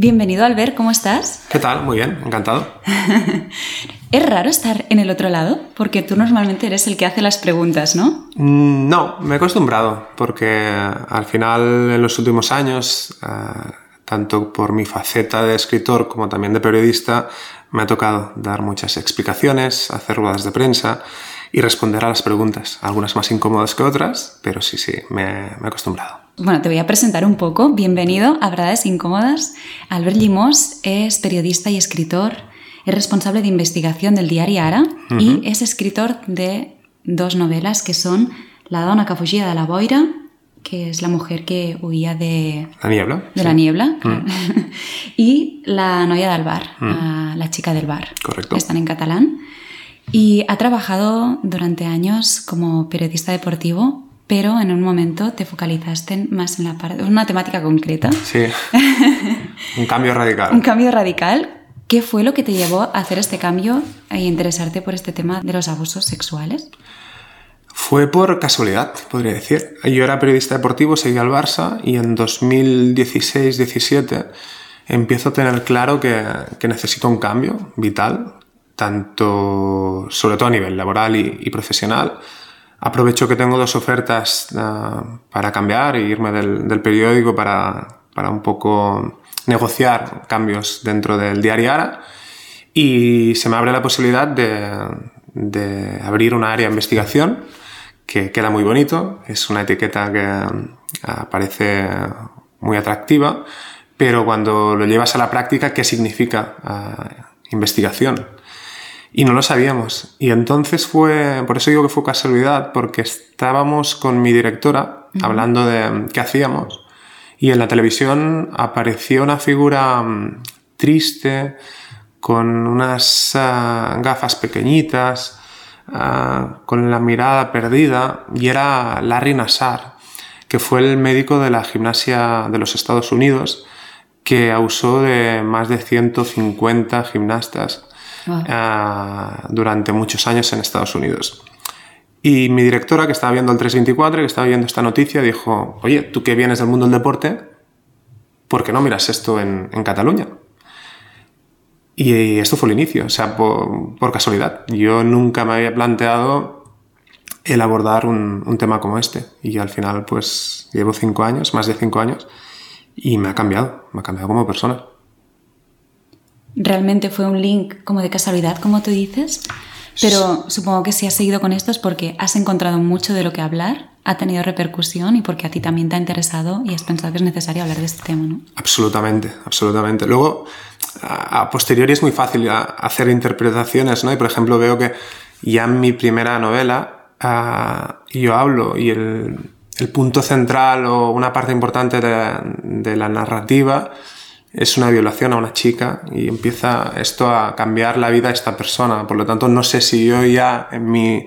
Bienvenido, Albert, ¿cómo estás? ¿Qué tal? Muy bien, encantado. es raro estar en el otro lado, porque tú normalmente eres el que hace las preguntas, ¿no? Mm, no, me he acostumbrado, porque al final en los últimos años, eh, tanto por mi faceta de escritor como también de periodista, me ha tocado dar muchas explicaciones, hacer ruedas de prensa y responder a las preguntas, algunas más incómodas que otras, pero sí, sí, me, me he acostumbrado. Bueno, te voy a presentar un poco. Bienvenido a Verdades Incómodas. Albert Limós es periodista y escritor, es responsable de investigación del diario Ara y es escritor de dos novelas que son La dona que fugia de la boira, que es la mujer que huía de la niebla, de la niebla y La noia del bar, la chica del bar. Correcto. Están en catalán. Y ha trabajado durante años como periodista deportivo pero en un momento te focalizaste más en la parte, una temática concreta. Sí. un cambio radical. un cambio radical. ¿Qué fue lo que te llevó a hacer este cambio e interesarte por este tema de los abusos sexuales? Fue por casualidad, podría decir. Yo era periodista deportivo, seguía al Barça y en 2016-17 empiezo a tener claro que, que, necesito un cambio vital, tanto, sobre todo a nivel laboral y, y profesional, Aprovecho que tengo dos ofertas ah, para cambiar e irme del, periódico para, para, un poco negociar cambios dentro del diario Ara y se me abre la posibilidad de, de abrir una área de investigación que queda muy bonito, es una etiqueta que ah, parece muy atractiva, pero cuando lo llevas a la práctica, ¿qué significa ah, investigación? Y no lo sabíamos. Y entonces fue, por eso digo que fue casualidad, porque estábamos con mi directora hablando de qué hacíamos. Y en la televisión apareció una figura mm, triste, con unas ah, gafas pequeñitas, ah, con la mirada perdida, y era Larry Nassar, que fue el médico de la gimnasia de los Estados Unidos, que abusó de más de 150 gimnastas Ah, durante muchos años en Estados Unidos. Y mi directora, que estaba viendo el 324, que estaba viendo esta noticia, dijo, oye, tú que vienes del mundo del deporte, ¿por qué no miras esto en, Cataluña? Y esto fue el inicio, o sea, por, casualidad. Yo nunca me había planteado el abordar un, un, tema como este. Y al final, pues, llevo cinco años, más de cinco años, y me ha cambiado, me ha cambiado como persona realmente fue un link como de casualidad, como tú dices. Pero supongo que si has seguido con esto es porque has encontrado mucho de lo que hablar, ha tenido repercusión y porque a ti también te ha interesado y has pensado que es necesario hablar de este tema, ¿no? Absolutamente, absolutamente. Luego, a posteriori es muy fácil hacer interpretaciones, ¿no? Y por ejemplo veo que ya en mi primera novela yo hablo y el, punto central o una parte importante de la narrativa es una violación a una chica y empieza esto a cambiar la vida de esta persona. Por lo tanto, no sé si yo ya en mi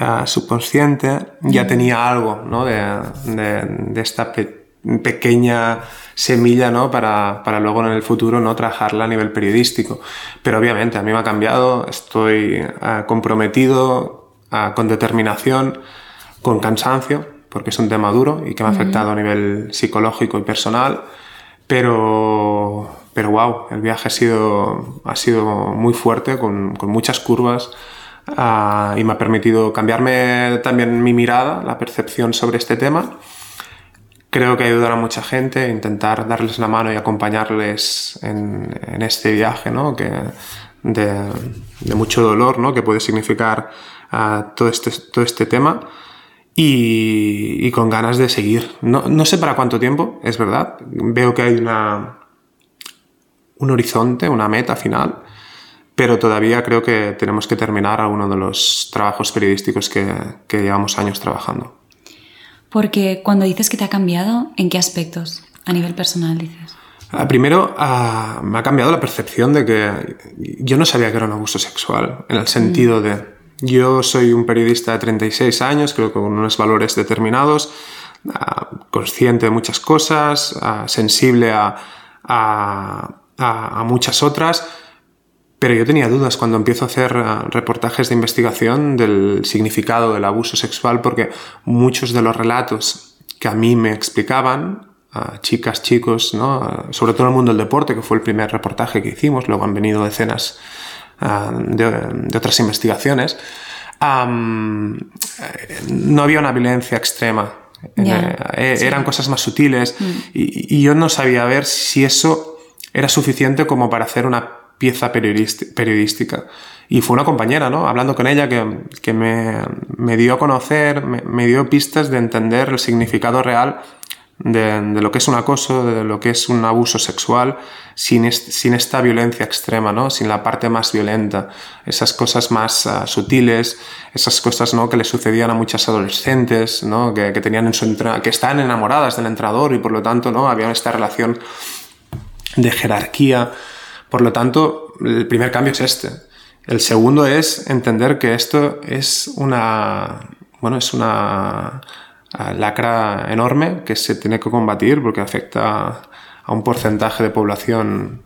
uh, subconsciente ya tenía algo ¿no? de, de, esta pequeña semilla ¿no? para, para, luego en el futuro no trabajarla a nivel periodístico. Pero obviamente a mí me ha cambiado, estoy uh, comprometido uh, con determinación, con cansancio, porque es un tema duro y que me ha afectado a nivel psicológico y personal pero, pero wow, el viaje ha sido, ha sido muy fuerte, con, con muchas curvas. Uh, y me ha permitido cambiarme también mi mirada, la percepción sobre este tema. Creo que ayudar a mucha gente, intentar darles la mano y acompañarles en, este viaje, ¿no? Que de, mucho dolor, ¿no? Que puede significar uh, todo, este, todo este tema y, con ganas de seguir. No, no, sé para cuánto tiempo, es verdad. Veo que hay una, un horizonte, una meta final, pero todavía creo que tenemos que terminar alguno de los trabajos periodísticos que, que llevamos años trabajando. Porque cuando dices que te ha cambiado, ¿en qué aspectos a nivel personal dices? Ah, primero, uh, me ha cambiado la percepción de que yo no sabía que era un abuso sexual, en el sentido de yo soy un periodista de 36 años, creo que con unos valores determinados, ah, consciente de muchas cosas, ah, sensible a, muchas otras, pero yo tenía dudas cuando empiezo a hacer ah, reportajes de investigación del significado del abuso sexual porque muchos de los relatos que a mí me explicaban chicas, chicos, sobre todo en el mundo del deporte, que fue el primer reportaje que hicimos, luego han venido decenas de, otras investigaciones, no había una violencia extrema. Eh, eran cosas más sutiles mm. y, yo no sabía ver si eso era suficiente como para hacer una pieza periodística. Y fue una compañera, ¿no? Hablando con ella que, que me, me, dio a conocer, me, me, dio pistas de entender el significado real de, lo que es un acoso, de lo que es un abuso sexual, sin, sin esta violencia extrema, ¿no? Sin la parte más violenta, esas cosas más uh, sutiles, esas cosas, ¿no? Que le sucedían a muchas adolescentes, ¿no? Que, que tenían en su que están enamoradas del entrenador y por lo tanto, ¿no? Había esta relación de jerarquía. Por lo tanto, el primer cambio es este el segundo es entender que esto es una, bueno, es una lacra enorme que se tiene que combatir porque afecta a un porcentaje de población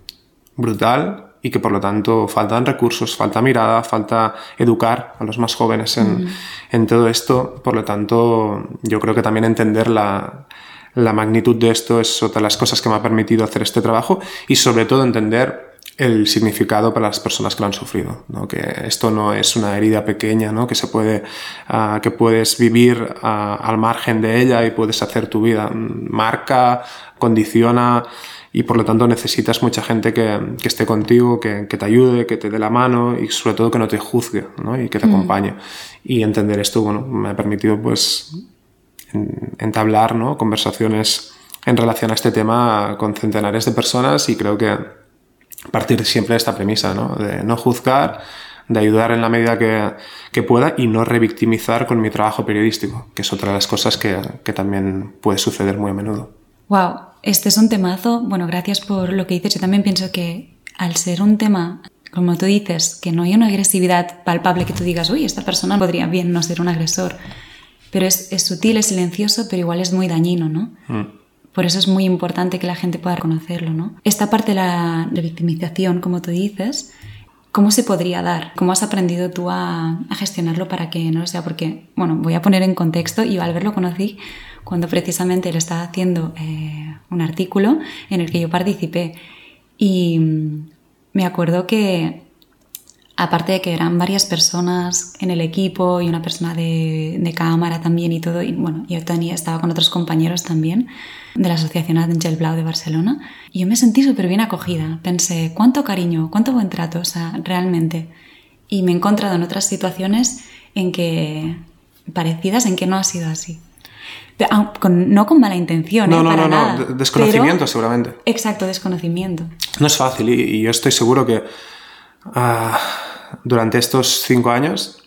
brutal y que por lo tanto faltan recursos, falta mirada, falta educar a los más jóvenes en, en todo esto. Por lo tanto, yo creo que también entender la, la magnitud de esto es otra de las cosas que me ha permitido hacer este trabajo y sobre todo entender el significado para las personas que lo han sufrido, ¿no? que esto no es una herida pequeña, ¿no? que se puede, uh, que puedes vivir uh, al margen de ella y puedes hacer tu vida, marca, condiciona y por lo tanto necesitas mucha gente que, que esté contigo, que, que, te ayude, que te dé la mano y sobre todo que no te juzgue ¿no? y que te mm. acompañe. Y entender esto, bueno, me ha permitido pues entablar ¿no? conversaciones en relación a este tema con centenares de personas y creo que partir siempre de esta premisa, ¿no? De no juzgar, de ayudar en la medida que, que, pueda y no revictimizar con mi trabajo periodístico, que es otra de las cosas que, que, también puede suceder muy a menudo. Wow, este es un temazo. Bueno, gracias por lo que dices. Yo también pienso que al ser un tema, como tú dices, que no hay una agresividad palpable que tú digas, uy, esta persona podría bien no ser un agresor, pero es, es sutil, es silencioso, pero igual es muy dañino, ¿no? Mm. Por eso es muy importante que la gente pueda reconocerlo, ¿no? Esta parte de la revictimización, como tú dices, ¿cómo se podría dar? ¿Cómo has aprendido tú a, gestionarlo para que no lo sea? Porque, bueno, voy a poner en contexto, y al verlo conocí cuando precisamente él estaba haciendo eh, un artículo en el que yo participé. Y me acuerdo que aparte de que eran varias personas en el equipo y una persona de, de cámara también y todo, y bueno, yo tenía, estaba con otros compañeros también de la Asociación Angel Blau de Barcelona, y yo me sentí súper bien acogida. Pensé, cuánto cariño, cuánto buen trato, o sea, realmente. Y me he encontrado en otras situaciones en que, parecidas, en que no ha sido así. no con mala intención, no, ¿eh? no, para no, nada. no, desconocimiento seguramente. Exacto, desconocimiento. No es fácil y, yo estoy seguro que uh, durante estos cinco años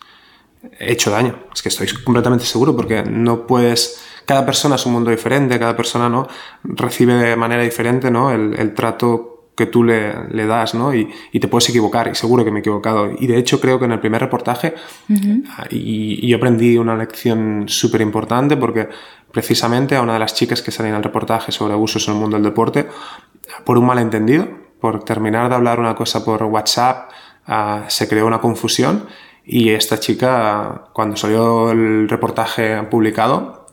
he hecho daño. Es que estoy completamente seguro porque no puedes... Cada persona es un mundo diferente, cada persona ¿no? recibe de manera diferente ¿no? el, el trato que tú le, le das, ¿no? Y, y, te puedes equivocar, y seguro que me he equivocado. Y de hecho creo que en el primer reportaje uh -huh. y, y, yo aprendí una lección súper importante porque precisamente a una de las chicas que salían en el reportaje sobre abusos en el mundo del deporte, por un malentendido, por terminar de hablar una cosa por WhatsApp, uh, se creó una confusión y esta chica, cuando salió el reportaje publicado,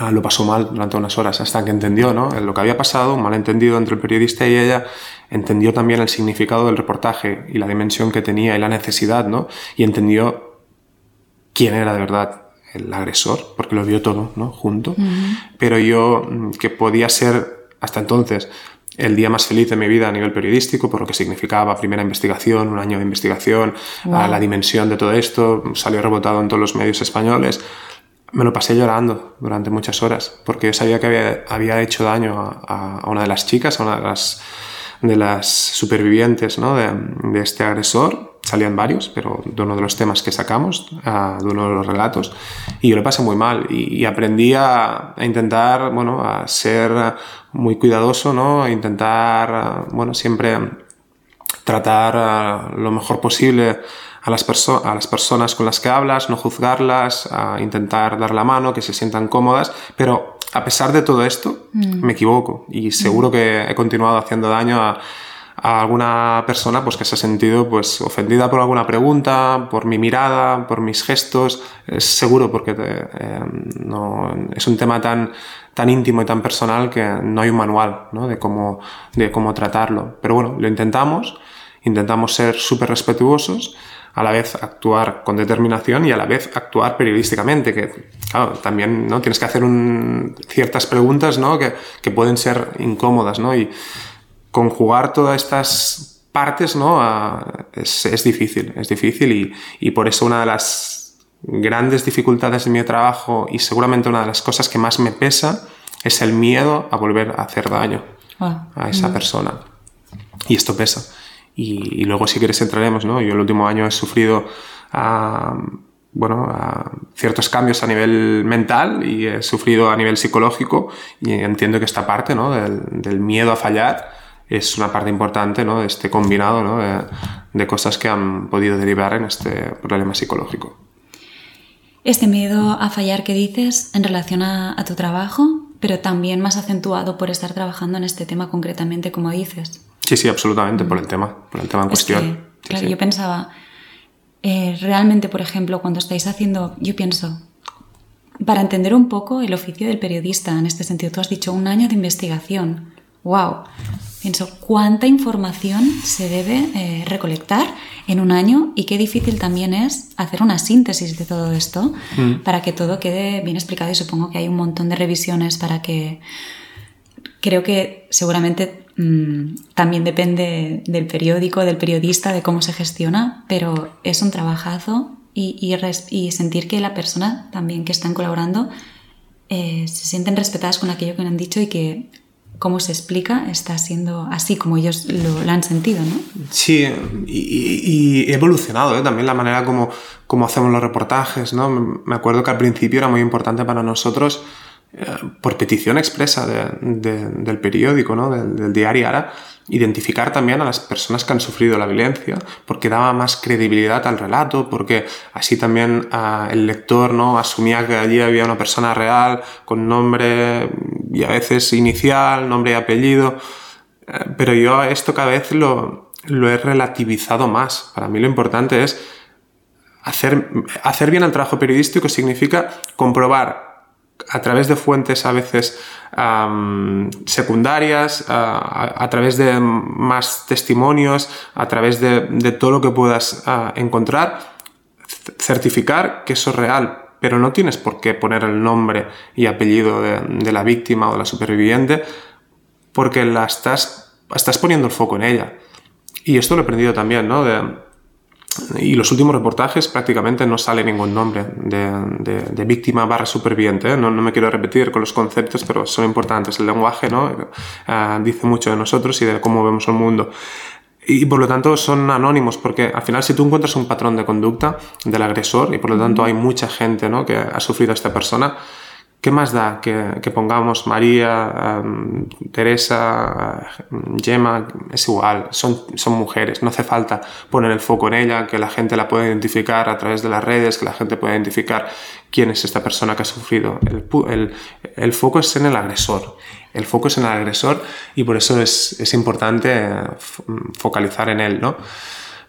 uh, lo pasó mal durante unas horas hasta que entendió ¿no? lo que había pasado, un malentendido entre el periodista y ella, entendió también el significado del reportaje y la dimensión que tenía y la necesidad, ¿no? y entendió quién era de verdad el agresor, porque lo vio todo ¿no? junto, uh -huh. pero yo, mm, que podía ser hasta entonces el día más feliz de mi vida a nivel periodístico, por lo que significaba primera investigación, un año de investigación, wow. la dimensión de todo esto, salió rebotado en todos los medios españoles. Me lo pasé llorando durante muchas horas, porque yo sabía que había, había hecho daño a, a, una de las chicas, a una de las, de las supervivientes ¿no? de, de este agresor, salían varios, pero de uno de los temas que sacamos, uh, de uno de los relatos, y yo lo pasé muy mal y, y aprendí a, a, intentar, bueno, a ser muy cuidadoso, ¿no? A intentar, uh, bueno, siempre tratar uh, lo mejor posible a las, a las personas con las que hablas, no juzgarlas, a intentar dar la mano, que se sientan cómodas, pero a pesar de todo esto, mm. me equivoco y seguro mm. que he continuado haciendo daño a a alguna persona pues que se ha sentido pues ofendida por alguna pregunta, por mi mirada, por mis gestos, es seguro porque te, eh, no, es un tema tan tan íntimo y tan personal que no hay un manual ¿no? de, cómo, de cómo tratarlo. Pero bueno, lo intentamos, intentamos ser súper respetuosos, a la vez actuar con determinación y a la vez actuar periodísticamente, que claro, también ¿no? tienes que hacer un, ciertas preguntas ¿no? que, que pueden ser incómodas ¿no? y conjugar todas estas partes ¿no? es, es, difícil, es difícil y, y por eso una de las grandes dificultades de mi trabajo y seguramente una de las cosas que más me pesa es el miedo a volver a hacer daño ah, a esa mm. persona. Y esto pesa. Y, luego si quieres entraremos, ¿no? Yo el último año he sufrido bueno, ciertos cambios a nivel mental y he sufrido a nivel psicológico y entiendo que esta parte ¿no? del, miedo a fallar es una parte importante ¿no? de este combinado ¿no? de, de cosas que han podido derivar en este problema psicológico. Este miedo a fallar que dices en relación a, tu trabajo, pero también más acentuado por estar trabajando en este tema concretamente, como dices. Sí, sí, absolutamente, por el tema, por el tema en cuestión. claro, yo pensaba, eh, realmente, por ejemplo, cuando estáis haciendo, yo pienso, para entender un poco el oficio del periodista, en este sentido, tú has dicho un año de investigación. ¡Wow! Pienso, ¿cuánta información se debe eh, recolectar en un año? Y qué difícil también es hacer una síntesis de todo esto mm. para que todo quede bien explicado. Y supongo que hay un montón de revisiones para que... Creo que seguramente mm, también depende del periódico, del periodista, de cómo se gestiona, pero es un trabajazo y, y, sentir que la persona también que están colaborando eh, se sienten respetadas con aquello que han dicho y que cómo se explica está siendo así como ellos lo, han sentido, ¿no? Sí, y, he evolucionado ¿eh? también la manera como, como hacemos los reportajes, ¿no? Me acuerdo que al principio era muy importante para nosotros, por petición expresa del periódico, ¿no? Del, diario Ara, identificar también a las personas que han sufrido la violencia, porque daba más credibilidad al relato, porque así también ah, el lector no asumía que allí había una persona real con nombre y a veces inicial, nombre y apellido. Eh, pero yo esto cada vez lo, lo he relativizado más. Para mí lo importante es hacer, hacer bien el trabajo periodístico significa comprobar a través de fuentes a veces secundarias, a, través de más testimonios, a través de, todo lo que puedas encontrar, certificar que eso es real, pero no tienes por qué poner el nombre y apellido de, la víctima o de la superviviente porque la estás, estás poniendo el foco en ella. Y esto lo he aprendido también, ¿no? Y los últimos reportajes prácticamente no sale ningún nombre de, víctima barra superviviente. ¿eh? No, me quiero repetir con los conceptos, pero son importantes. El lenguaje ¿no? Ah, dice mucho de nosotros y de cómo vemos el mundo. Y por lo tanto son anónimos, porque al final si tú encuentras un patrón de conducta del agresor y por lo tanto hay mucha gente ¿no? que ha sufrido a esta persona, ¿Qué más da que, pongamos María, Teresa, Gemma? Es igual, son, son mujeres, no hace falta poner el foco en ella, que la gente la pueda identificar a través de las redes, que la gente pueda identificar quién es esta persona que ha sufrido. El, el, foco es en el agresor, el foco es en el agresor y por eso es, es importante focalizar en él, ¿no?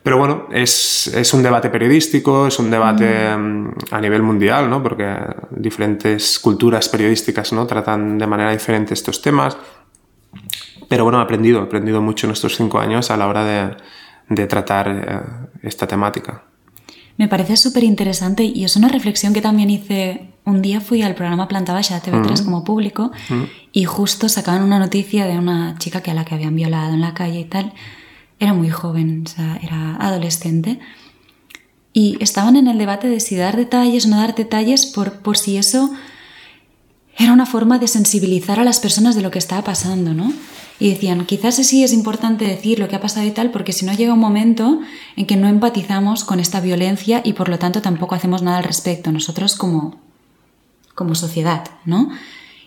Pero bueno, es, es, un debate periodístico, es un debate mm, a nivel mundial, ¿no? porque diferentes culturas periodísticas ¿no? tratan de manera diferente estos temas. Pero bueno, he aprendido, he aprendido mucho en estos cinco años a la hora de, de tratar eh, esta temática. Me parece súper interesante y es una reflexión que también hice. Un día fui al programa Planta Baja TV3 como público y justo sacaban una noticia de una chica que a la que habían violado en la calle y tal era muy joven, o sea, era adolescente. Y estaban en el debate de si dar detalles o no dar detalles por, por si eso era una forma de sensibilizar a las personas de lo que estaba pasando, ¿no? Y decían, quizás sí es importante decir lo que ha pasado y tal, porque si no llega un momento en que no empatizamos con esta violencia y por lo tanto tampoco hacemos nada al respecto, nosotros como, como sociedad, ¿no?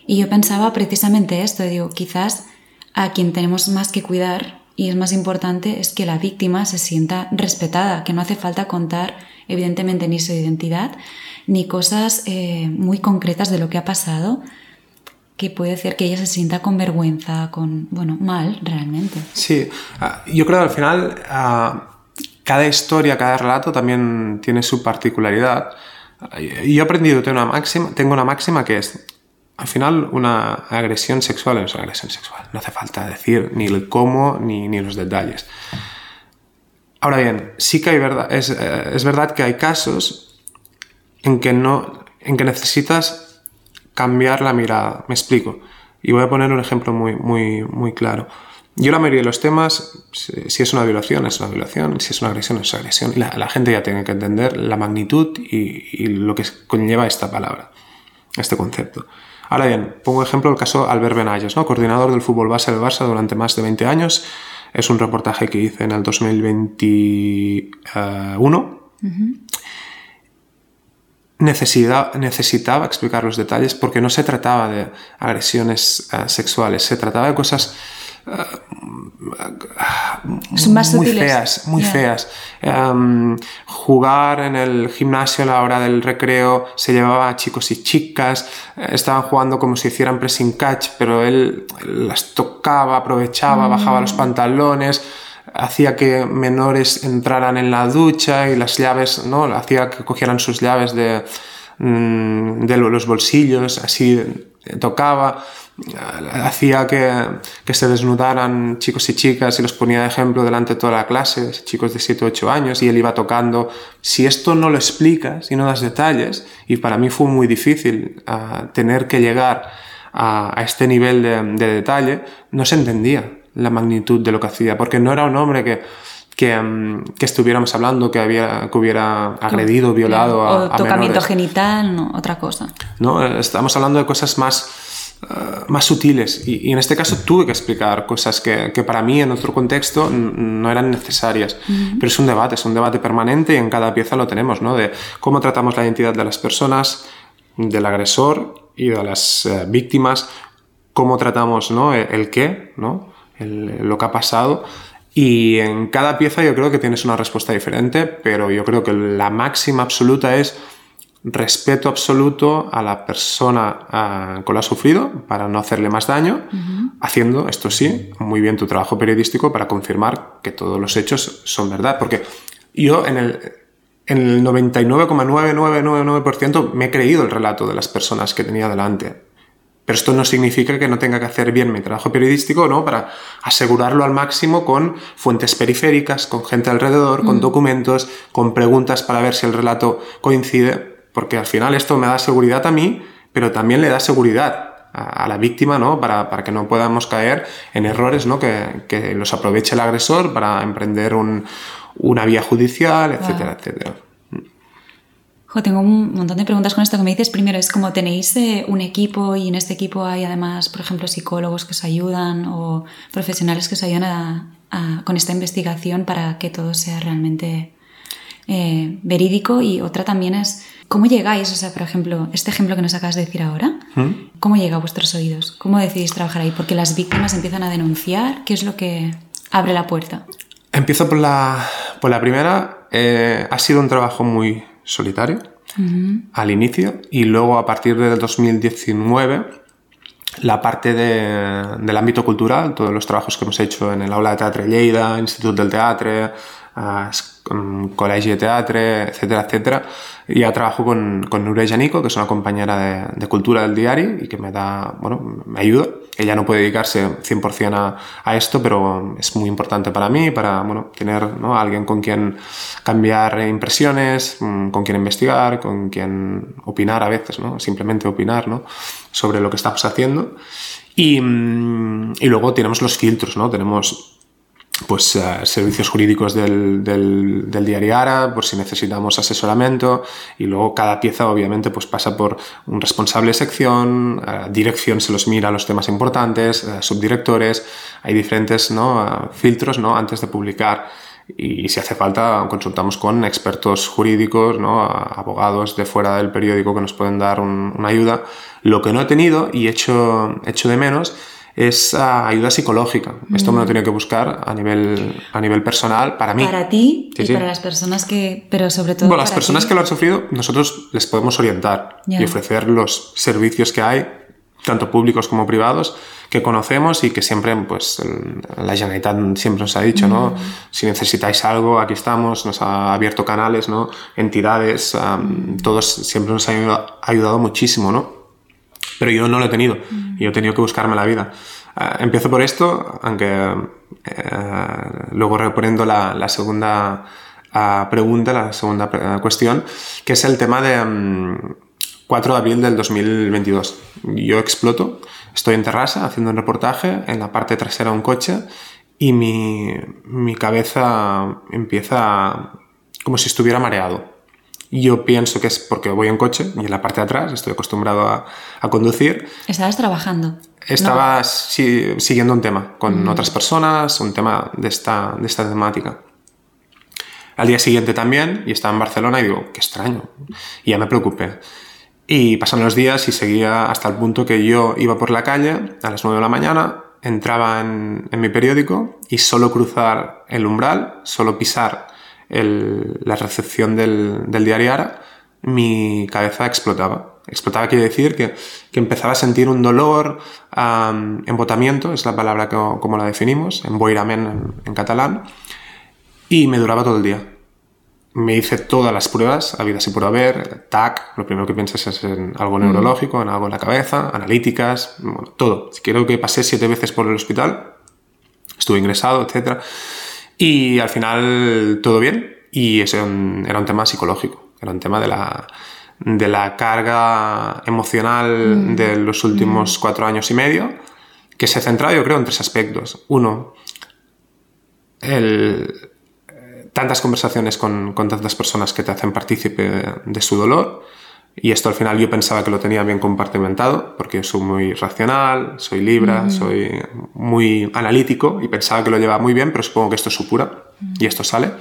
Y yo pensaba precisamente esto, digo, quizás a quien tenemos más que cuidar y es más importante es que la víctima se sienta respetada, que no hace falta contar evidentemente ni su identidad ni cosas eh, muy concretas de lo que ha pasado, que puede hacer que ella se sienta con vergüenza, con, bueno, mal realmente. Sí, ah, yo creo que al final ah, cada historia, cada relato también tiene su particularidad. Yo he aprendido, tengo una máxima, tengo una máxima que es, al final una agresión sexual es una agresión sexual. No hace falta decir ni el cómo ni, ni los detalles. Ahora bien, sí que hay verdad, es, eh, es verdad que hay casos en que, no, en que necesitas cambiar la mirada. Me explico. Y voy a poner un ejemplo muy, muy, muy claro. Yo la mayoría de los temas, si es una violación, es una violación, si es una agresión, es una agresión. La, gente ya tiene que entender la magnitud y, lo que conlleva esta palabra, este concepto. Ahora bien, pongo ejemplo el caso Albert Benayes, ¿no? coordinador del fútbol base del Barça durante más de 20 años. Es un reportaje que hice en el 2021. Uh -huh. Necesidad, necesitaba explicar los detalles porque no se trataba de agresiones uh, sexuales, se trataba de cosas son más muy sutiles. feas, muy Yeah. feas. Um, jugar en el gimnasio a la hora del recreo se llevaba a chicos y chicas, eh, estaban jugando como si hicieran pressing catch, pero él las tocaba, aprovechaba, bajaba los pantalones, hacía que menores entraran en la ducha y las llaves, ¿no? Hacía que cogieran sus llaves de, mm, de los bolsillos, así eh, tocaba hacía que, que, se desnudaran chicos y chicas y los ponía de ejemplo delante de toda la clase, chicos de 7 o 8 años, y él iba tocando. Si esto no lo explicas y no das detalles, y para mí fue muy difícil uh, tener que llegar a, a este nivel de, de, detalle, no se entendía la magnitud de lo que hacía, porque no era un hombre que, que, um, que, estuviéramos hablando que, había, que hubiera agredido, violado a, o tocamiento a genital, no, otra cosa. No, estamos hablando de cosas más Uh, más sutiles y, y, en este caso tuve que explicar cosas que, que para mí en otro contexto no eran necesarias uh -huh. pero es un debate, es un debate permanente y en cada pieza lo tenemos, ¿no? de cómo tratamos la identidad de las personas del agresor y de las uh, víctimas cómo tratamos ¿no? el, el qué, ¿no? El, lo que ha pasado y en cada pieza yo creo que tienes una respuesta diferente pero yo creo que la máxima absoluta es respeto absoluto a la persona uh, que lo ha sufrido para no hacerle más daño, uh -huh. haciendo, esto sí, muy bien tu trabajo periodístico para confirmar que todos los hechos son verdad. Porque yo en el, en el 99,9999% me he creído el relato de las personas que tenía delante. Pero esto no significa que no tenga que hacer bien mi trabajo periodístico, ¿no? Para asegurarlo al máximo con fuentes periféricas, con gente alrededor, con documentos, con preguntas para ver si el relato coincide porque al final esto me da seguridad a mí, pero también le da seguridad a, a la víctima, ¿no? Para, para, que no podamos caer en errores, ¿no? Que, que los aproveche el agresor para emprender un, una vía judicial, etcétera, wow. etcétera. Jo, tengo un montón de preguntas con esto que me dices. Primero, es como tenéis eh, un equipo y en este equipo hay además, por ejemplo, psicólogos que os ayudan o profesionales que os ayudan a, a, con esta investigación para que todo sea realmente eh, verídico. Y otra también es ¿Cómo llegáis? O sea, por ejemplo, este ejemplo que nos acabas de decir ahora, ¿Mm? ¿cómo llega a vuestros oídos? ¿Cómo decidís trabajar ahí? Porque las víctimas empiezan a denunciar. ¿Qué es lo que abre la puerta? Empiezo por la, por la primera. Eh, ha sido un trabajo muy solitario uh -huh. al inicio y luego a partir del 2019 la parte de, del ámbito cultural, todos los trabajos que hemos hecho en el Aula de Teatre Lleida, Instituto del Teatre, uh, Col·legi de Teatre, etcétera, etcétera. Ya trabajo con, con Nuria Janico, que es una compañera de, cultura del diario y que me da, bueno, me ayuda. Ella no puede dedicarse 100% a, a, esto, pero es muy importante para mí, para, bueno, tener ¿no? alguien con quien cambiar impresiones, mm, con quien investigar, con quien opinar a veces, ¿no? Simplemente opinar, ¿no? Sobre lo que estamos haciendo. Y, mm, y luego tenemos los filtros, ¿no? Tenemos pues uh, servicios jurídicos del, del, diario Ara por si necesitamos asesoramiento y luego cada pieza obviamente pues pasa por un responsable de sección, uh, dirección se los mira los temas importantes, uh, subdirectores, hay diferentes ¿no? filtros ¿no? antes de publicar y, si hace falta consultamos con expertos jurídicos, ¿no? abogados de fuera del periódico que nos pueden dar un, una ayuda. Lo que no he tenido y hecho, hecho de menos es uh, ayuda psicológica. Mm. Esto me lo tenía que buscar a nivel, a nivel personal para mí. Para ti sí, y sí. para las personas que... Pero sobre todo... Bueno, las personas ti. que lo han sufrido, nosotros les podemos orientar yeah. y ofrecer los servicios que hay, tanto públicos como privados, que conocemos y que siempre, pues, la Generalitat siempre nos ha dicho, mm. ¿no? Si necesitáis algo, aquí estamos, nos ha abierto canales, ¿no? Entidades, um, todos siempre nos han ayudado, ayudado muchísimo, ¿no? Pero yo no lo he tenido. Yo he tenido que buscarme la vida. Ah, empiezo por esto, aunque eh, luego reponiendo la, la segunda ah, pregunta, la segunda eh, cuestión, que es el tema de 4 mm, de abril del 2022. Yo exploto, estoy en terraza haciendo un reportaje, en la parte trasera un coche y mi, mi cabeza empieza como si estuviera mareado. Yo pienso que es porque voy en coche y en la parte de atrás estoy acostumbrado a, a conducir. ¿Estabas trabajando? Estaba siguiendo un tema con mm. otras personas, un tema de esta, de esta temática. Al día siguiente también, y estaba en Barcelona y digo, qué extraño. Y ya me preocupé. Y pasan los días y seguía hasta el punto que yo iba por la calle a las 9 de la mañana, entraba en, en mi periódico y solo cruzar el umbral, solo pisar el, la recepción del, del diario Ara, mi cabeza explotaba explotaba quiere decir que, que, empezaba a sentir un dolor, um, embotamiento, es la palabra que, como la definimos, emboirament en, en catalán, y me duraba todo el día. Me hice todas las pruebas, habidas y por haber, TAC, lo primero que piensas es en algo mm. neurológico, en algo en la cabeza, analíticas, bueno, todo. Quiero que pasé siete veces por el hospital, estuve ingresado, etc. Y al final todo bien, y ese era un, era un tema psicológico, era un tema de la, de la carga emocional mm. de los últimos mm. cuatro años y medio, que se centraba yo creo en tres aspectos. Uno, el, tantas conversaciones con, con, tantas personas que te hacen partícipe de su dolor. Y esto al final yo pensaba que lo tenía bien compartimentado, porque soy muy racional, soy libra, mm. soy muy analítico y pensaba que lo llevaba muy bien, pero supongo que esto supura y esto sale.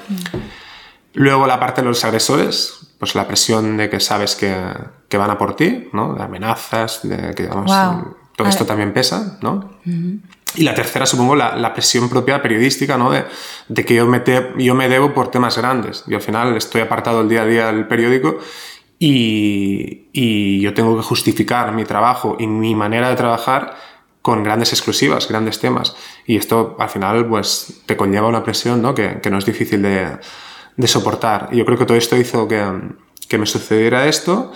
Luego la parte de los agresores, pues la presión de que sabes que, que van a por ti, ¿no? De amenazas, de que digamos, todo esto también pesa, ¿no? Y la tercera, supongo, la, la, presión propia periodística, ¿no? De, de que yo me, te, yo me debo por temas grandes. Y al final estoy apartado el día a día del periódico y, y yo tengo que justificar mi trabajo y mi manera de trabajar con grandes exclusivas, grandes temas. Y esto al final pues te conlleva una presión ¿no? que, que no es difícil de, de soportar. Y yo creo que todo esto hizo que, que me sucediera esto.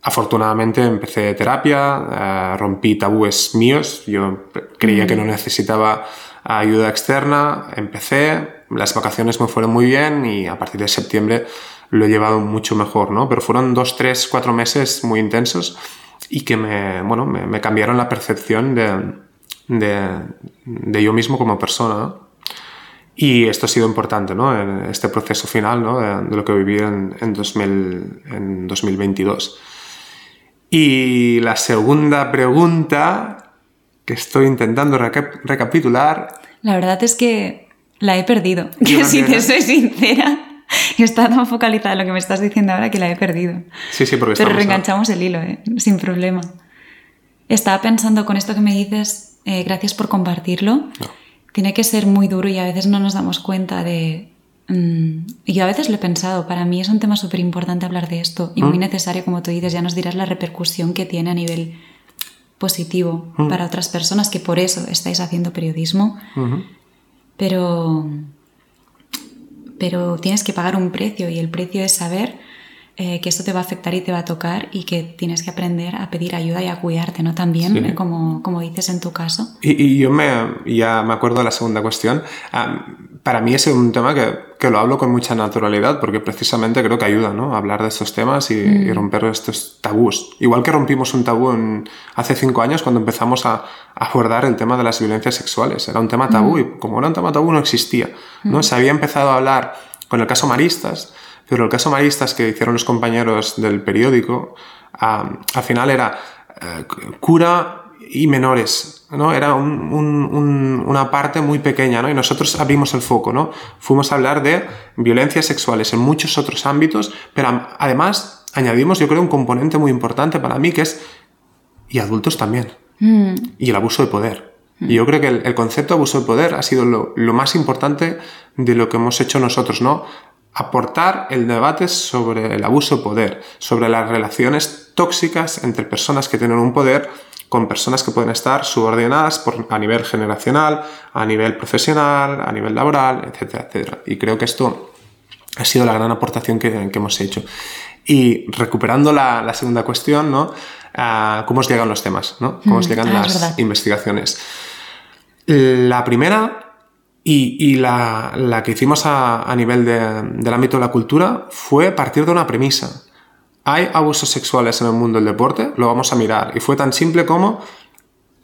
Afortunadamente empecé terapia, eh, rompí tabúes míos, yo creía que no necesitaba ayuda externa, empecé, las vacaciones me fueron muy bien y a partir de septiembre lo he llevado mucho mejor, ¿no? Pero fueron dos, tres, cuatro meses muy intensos y que me, bueno, me, me cambiaron la percepción de, de, de, yo mismo como persona. Y esto ha sido importante, ¿no? En este proceso final, ¿no? De, lo que viví en, en, 2000, en 2022. Y la segunda pregunta que estoy intentando recapitular. La verdad es que la he perdido. Que si te soy sincera. Está tan focalizada en lo que me estás diciendo ahora que la he perdido. Sí, sí, porque Pero reenganchamos el hilo, ¿eh? sin problema. Estaba pensando con esto que me dices, eh, gracias por compartirlo. No tiene que ser muy duro y a veces no nos damos cuenta de... Mm, y yo a veces lo he pensado, para mí es un tema súper importante hablar de esto y muy mm. necesario, como tú dices, ya nos dirás la repercusión que tiene a nivel positivo mm. para otras personas que por eso estáis haciendo periodismo. Pero, pero tienes que pagar un precio y el precio es saber eh, que esto te va a afectar y te va a tocar y que tienes que aprender a pedir ayuda y a cuidarte, ¿no? También, sí. como, como, dices en tu caso. Y, y, yo me, ya me acuerdo de la segunda cuestión. Um, para mí es un tema que, que, lo hablo con mucha naturalidad porque precisamente creo que ayuda, ¿no? A hablar de estos temas y, mm. y romper estos tabús. Igual que rompimos un tabú en, hace cinco años cuando empezamos a, a, abordar el tema de las violencias sexuales. Era un tema tabú mm. y como era un tema tabú no existía, ¿no? Mm. Se había empezado a hablar con el caso Maristas, pero el caso Maristas que hicieron los compañeros del periódico, um, al final era uh, cura y menores, ¿no? Era un, un, un, una parte muy pequeña, ¿no? Y nosotros abrimos el foco, ¿no? Fuimos a hablar de violencias sexuales en muchos otros ámbitos, pero además añadimos, yo creo, un componente muy importante para mí que es, y adultos también, mm. y el abuso de poder. Mm. Y yo creo que el, el, concepto de abuso de poder ha sido lo, lo, más importante de lo que hemos hecho nosotros, ¿no? Aportar el debate sobre el abuso de poder, sobre las relaciones tóxicas entre personas que tienen un poder con personas que pueden estar subordinadas por, a nivel generacional, a nivel profesional, a nivel laboral, etcétera, etcétera. Y creo que esto ha sido la gran aportación que, que hemos hecho. Y recuperando la, la segunda cuestión, ¿no? Ah, ¿Cómo os llegan los temas? ¿no? ¿Cómo os Mm, llegan ah, las investigaciones? La primera y, la, que hicimos a, a nivel de- del ámbito de la cultura fue partir de una premisa. ¿Hay abusos sexuales en el mundo del deporte? Lo vamos a mirar. Y fue tan simple como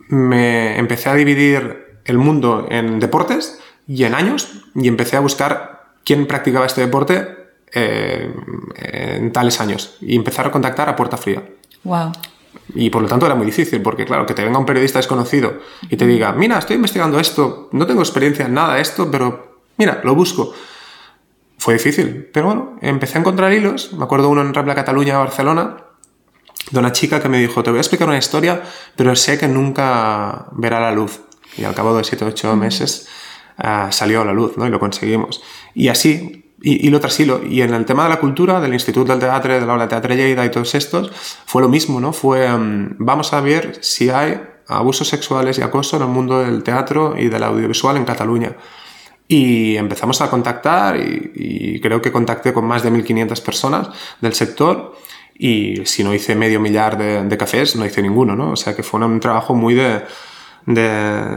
me empecé a dividir el mundo en deportes y en años y empecé a buscar quién practicaba este deporte eh, en tales años y empezar a contactar a puerta fría. Wow. Y por lo tanto era muy difícil, porque claro, que te venga un periodista desconocido y te diga, mira, estoy investigando esto, no tengo experiencia en nada de esto, pero mira, lo busco. Fue difícil, pero bueno, empecé a encontrar hilos. Me acuerdo uno en Rambla Cataluña, Barcelona, de una chica que me dijo, te voy a explicar una historia, pero sé que nunca verá la luz. Y al cabo de 7 o 8 meses ah, salió a la luz, ¿no? Y lo conseguimos. Y así, hilo tras hilo. Y en el tema de la cultura, del Instituto del Teatro, de la Aula de Teatro Lleida y todos estos, fue lo mismo, ¿no? Fue, mm, vamos a ver si hay abusos sexuales y acoso en el mundo del teatro y del audiovisual en Cataluña. Y empezamos a contactar y, y creo que contacté con más de 1.500 personas del sector y si no hice medio millar de, de cafés, no hice ninguno, ¿no? O sea que fue un trabajo muy de, de,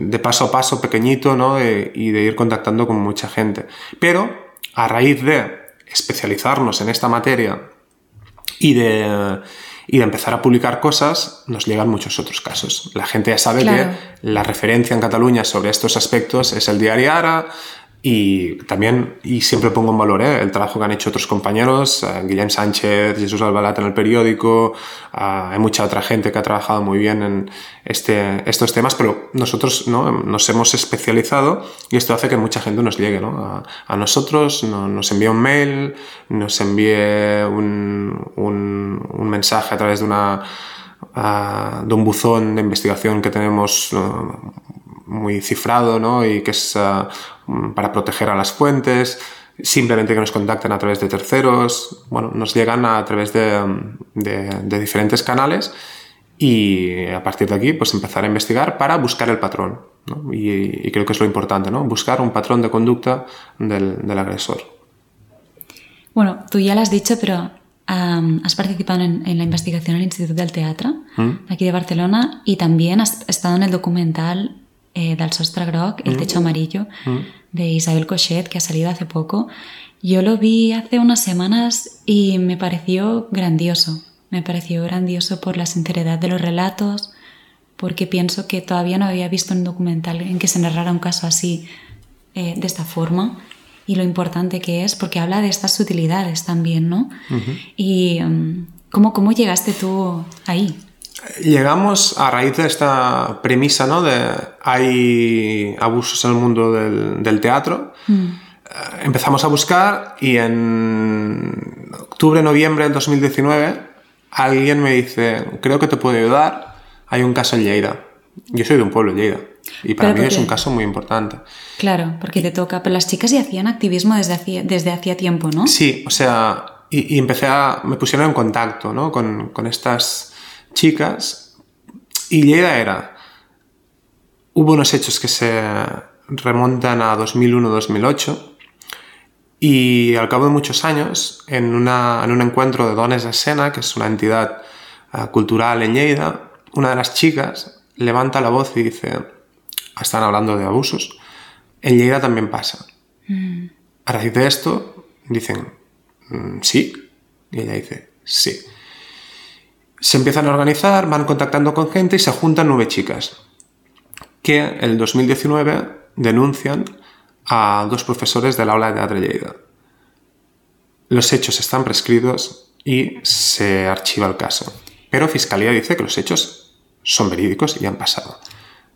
de paso a paso, pequeñito, ¿no? Y de ir contactando con mucha gente. Pero a raíz de especializarnos en esta materia y de, y de empezar a publicar cosas, nos llegan muchos otros casos. La gente ya sabe Claro. que la referencia en Cataluña sobre estos aspectos es el diario Ara y también, y siempre pongo en valor ¿eh? el trabajo que han hecho otros compañeros, eh, Sánchez, Jesús Albalat en el periódico, ah, hay mucha otra gente que ha trabajado muy bien en este, estos temas, pero nosotros ¿no? nos hemos especializado y esto hace que mucha gente nos llegue ¿no? a, a nosotros, no- nos envía un mail, nos envíe un, un- un mensaje a través de una ah, de un buzón de investigación que tenemos muy cifrado ¿no? y que es ah, para proteger a las fuentes, simplemente que nos contacten a través de terceros, bueno, nos llegan a través de, de- de diferentes canales y a partir de aquí pues empezar a investigar para buscar el patrón. ¿no? Y, y creo que es lo importante, ¿no? buscar un patrón de conducta del, del agresor. Bueno, tú ya lo has dicho, pero has participado en, en la investigación en el Instituto del Teatro, Mm. aquí de Barcelona, y también has estado en el documental eh, del Sostre Groc, El Techo Amarillo, de Isabel Cochet, que ha salido hace poco. Yo lo vi hace unas semanas y me pareció grandioso. Me pareció grandioso por la sinceridad de los relatos, porque pienso que todavía no había visto un documental en que se narrara un caso así, eh, de esta forma, y lo importante que es, porque habla de estas sutilidades también, ¿no? Y mm, ¿cómo, ¿cómo llegaste tú ahí? Llegamos a raíz de esta premisa, ¿no? De hay abusos en el mundo del, del teatro. Eh, Empezamos a buscar y en octubre, noviembre del 2019 alguien me dice, creo que te puedo ayudar, hay un caso en Lleida. Yo soy de un pueblo, Lleida, y para mí ¿por es un caso muy importante. Claro, porque te toca, pero las chicas ya hacían activismo desde hacía, desde hacía tiempo, ¿no? Sí, o sea, y, y empecé a. me pusieron en contacto, ¿no? Con, con estas chicas. Y la idea era. Hubo unos hechos que se remontan a 2001-2008. Y al cabo de muchos años, en, una, en un encuentro de Dones de Sena, que es una entidad ah, cultural en Lleida, una de las chicas levanta la voz y dice: Están hablando de abusos. En Lleida también pasa. A raíz de esto, dicen, "Mm, sí. Y ella dice, sí. Se empiezan a organizar, van contactando con gente y se juntan nueve chicas que en el 2019 denuncian a dos profesores del aula de teatro de Lleida. Los hechos están prescritos y se archiva el caso. Pero Fiscalía dice que los hechos son verídicos y han pasado.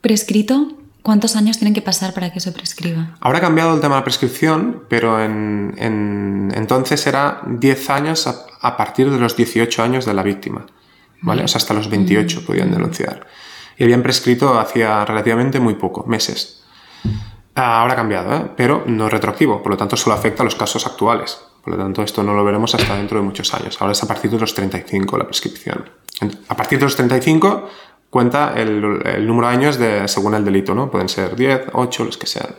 Prescrito, ¿cuántos años tienen que pasar para que eso prescriba? Ahora ha cambiado el tema de la prescripción, pero en, en- entonces era 10 años a, a partir de los 18 años de la víctima. ¿Vale? O sea, hasta los 28 podían denunciar. Y habían prescrito hacía relativamente muy poco, meses. Ah, Ahora ha cambiado, ¿eh? pero no es retroactivo, por lo tanto solo afecta a los casos actuales. Por lo tanto, esto no lo veremos hasta dentro de muchos años. Ahora es a partir de los 35 la prescripción. A partir de los 35 cuenta el, el número de años de, según el delito, ¿no? Pueden ser 10, 8, los que sean.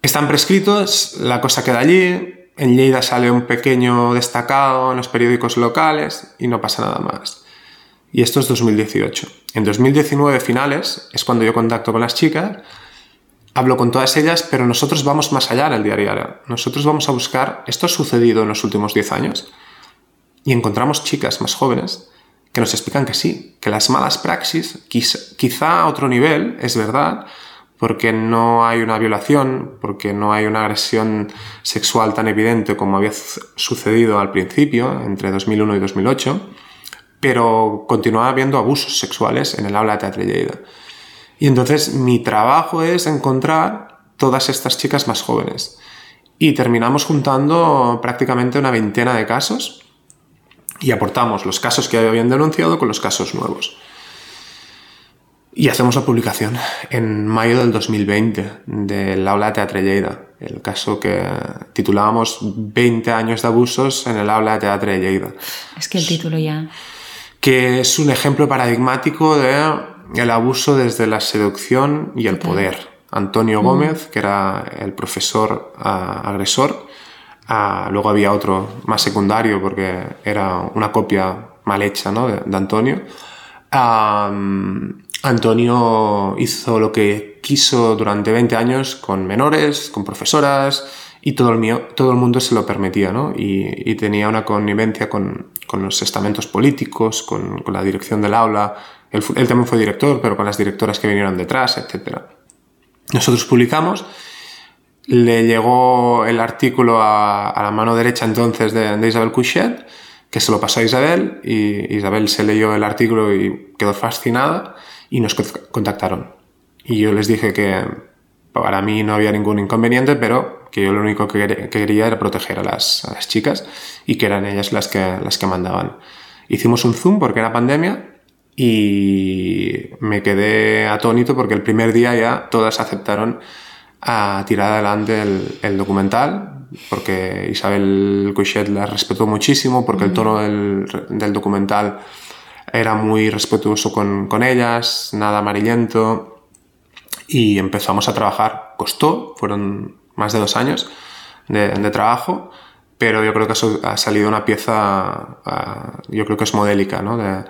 Están prescritos, la cosa queda allí, en Lleida sale un pequeño destacado en los periódicos locales y no pasa nada más. Y esto es 2018. En 2019 finales es cuando yo contacto con las chicas, hablo con todas ellas, pero nosotros vamos más allá en el diario. Nosotros vamos a buscar, esto ha sucedido en los últimos 10 años, y encontramos chicas más jóvenes que nos explican que sí, que las malas praxis, quizá a otro nivel, es verdad, porque no hay una violación, porque no hay una agresión sexual tan evidente como había sucedido al principio, entre 2001 y 2008, pero continuaba habiendo abusos sexuales en el aula de Teatro Lleida. Y entonces mi trabajo es encontrar todas estas chicas más jóvenes. Y terminamos juntando prácticamente una veintena de casos y aportamos los casos que habían denunciado con los casos nuevos. Y hacemos la publicación en mayo del 2020 del aula de Teatre Lleida, el caso que titulábamos 20 años de abusos en el aula de Teatre Lleida. Es que el título ya... Que es un ejemplo paradigmático de el abuso desde la seducción y el poder. Antonio mm. Gómez, que era el profesor agresor, luego había otro más secundario porque era una copia mal hecha ¿no? de, Antonio. Antonio hizo lo que quiso durante 20 años con menores, con profesoras y todo el, mío, todo el mundo se lo permitía, ¿no? Y, tenía una connivencia con, los estamentos políticos, con, la dirección del aula. Él, él, también fue director, pero con las directoras que vinieron detrás, etc. Nosotros publicamos, le llegó el artículo a, a la mano derecha entonces de, de Isabel Couchet, que se lo pasó a Isabel, y Isabel se leyó el artículo y quedó fascinada y nos contactaron. Y yo les dije que para mí no había ningún inconveniente, pero que yo lo único que quería era proteger a las, a las chicas y que eran ellas las que, las que mandaban. Hicimos un Zoom porque era pandemia y me quedé atónito porque el primer día ya todas aceptaron a tirar adelante el, el documental porque Isabel Couchet la respetó muchísimo porque el tono del, del documental era muy respetuoso con, con ellas, nada amarillento y empezamos a trabajar. Costó, fueron más de dos años de, de trabajo, pero yo creo que eso ha salido una pieza, uh, yo creo que es modélica, ¿no? De,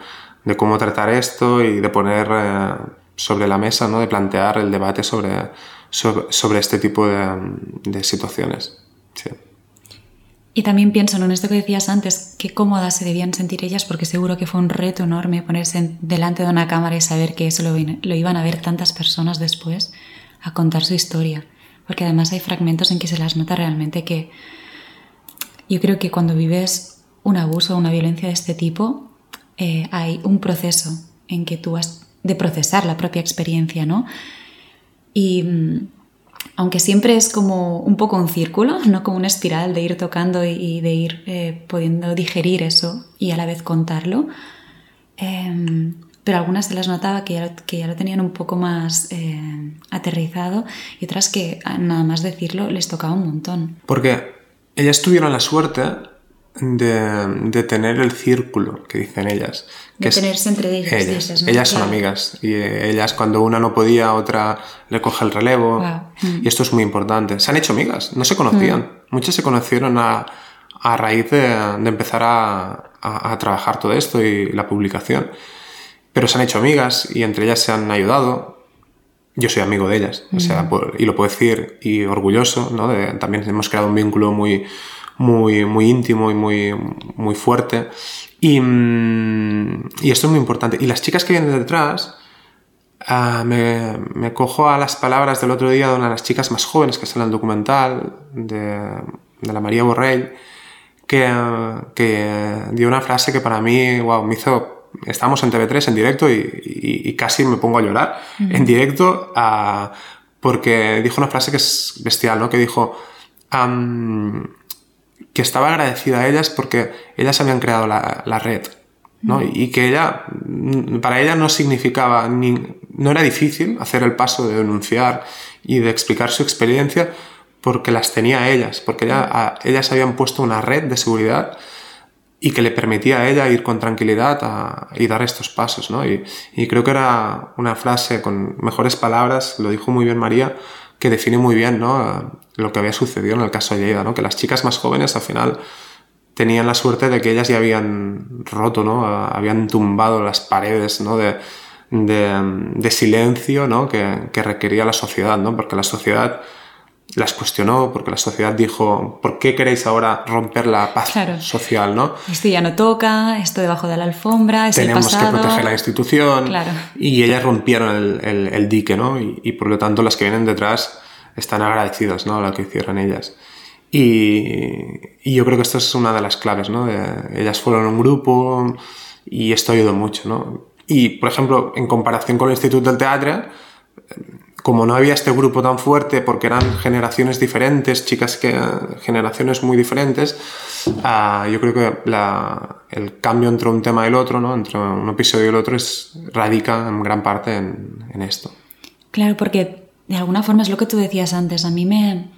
de, cómo tratar esto y de poner uh, sobre la mesa, ¿no? De plantear el debate sobre, sobre, sobre este tipo de, de situaciones. Y también pienso en esto que decías antes, qué cómodas se debían sentir ellas, porque seguro que fue un reto enorme ponerse delante de una cámara y saber que eso lo, lo, iban a ver tantas personas después a contar su historia. Porque además hay fragmentos en que se las nota realmente que yo creo que cuando vives un abuso o una violencia de este tipo, eh, hay un proceso en que tú has de procesar la propia experiencia, ¿no? Y mm, aunque siempre es como un poco un círculo, no como una espiral de ir tocando y, de ir eh, pudiendo digerir eso y a la vez contarlo. Eh, pero algunas se las notaba que ya, que ya lo tenían un poco más eh, aterrizado y otras que nada más decirlo les tocaba un montón. Porque ellas tuvieron la suerte de, de, tener el círculo que dicen ellas. Que de tenerse entre ellas. Ellas, dices, ¿no? ellas son claro. amigas y ellas cuando una no podía, otra le coge el relevo. Wow. Mm. Y esto es muy importante. Se han hecho amigas, no se conocían. Mm. Muchas se conocieron a, a raíz de, de empezar a, a, a, trabajar todo esto y la publicación. Pero se han hecho amigas y entre ellas se han ayudado. Yo soy amigo de ellas, mm. o sea, por, y lo puedo decir y orgulloso, ¿no? De, también hemos creado un vínculo muy, muy, muy íntimo y muy, muy fuerte. Y, y, esto es muy importante. Y las chicas que vienen detrás, uh, me, me, cojo a las palabras del otro día de una de las chicas más jóvenes que sale en el documental, de, de la María Borrell, que, que, dio una frase que para mí, wow, me hizo... Estamos en TV3 en directo y, y, y casi me pongo a llorar -huh. en directo uh, porque dijo una frase que es bestial, ¿no? Que dijo... Um, que estaba agradecida a ellas porque ellas habían creado la, la red, ¿no? Mm. Y que ella, para ella no significaba, ni, no era difícil hacer el paso de denunciar y de explicar su experiencia porque las tenía ellas, porque ella, a, ellas habían puesto una red de seguridad y que le permitía a ella ir con tranquilidad a, y dar estos pasos, ¿no? Y, y creo que era una frase con mejores palabras, lo dijo muy bien María, que define muy bien ¿no? lo que había sucedido en el caso de Lleida, ¿no? que las chicas más jóvenes al final tenían la suerte de que ellas ya habían roto, ¿no? habían tumbado las paredes ¿no? de, de, silencio ¿no? que, que, requería la sociedad, ¿no? porque la sociedad las cuestionó, porque la sociedad dijo, ¿por qué queréis ahora romper la paz social? ¿no? Esto ya no toca, esto debajo de la alfombra, es Tenemos que proteger la institución. Y ellas rompieron el, el, dique, ¿no? Y, y, por lo tanto las que vienen detrás están agradecidas, ¿no? A lo que hicieron ellas. Y, yo creo que esto es una de las claves, ¿no? ellas fueron un grupo y esto ayudó mucho, ¿no? Y, por ejemplo, en comparación con el Instituto del Teatro, como no había este grupo tan fuerte porque eran generaciones diferentes, chicas que generaciones muy diferentes, ah, yo creo que el cambio entre un tema y el otro, ¿no? entre un episodio y el otro, es, radica en gran parte en, en esto. Claro, porque de alguna forma es lo que tú decías antes. A mí me,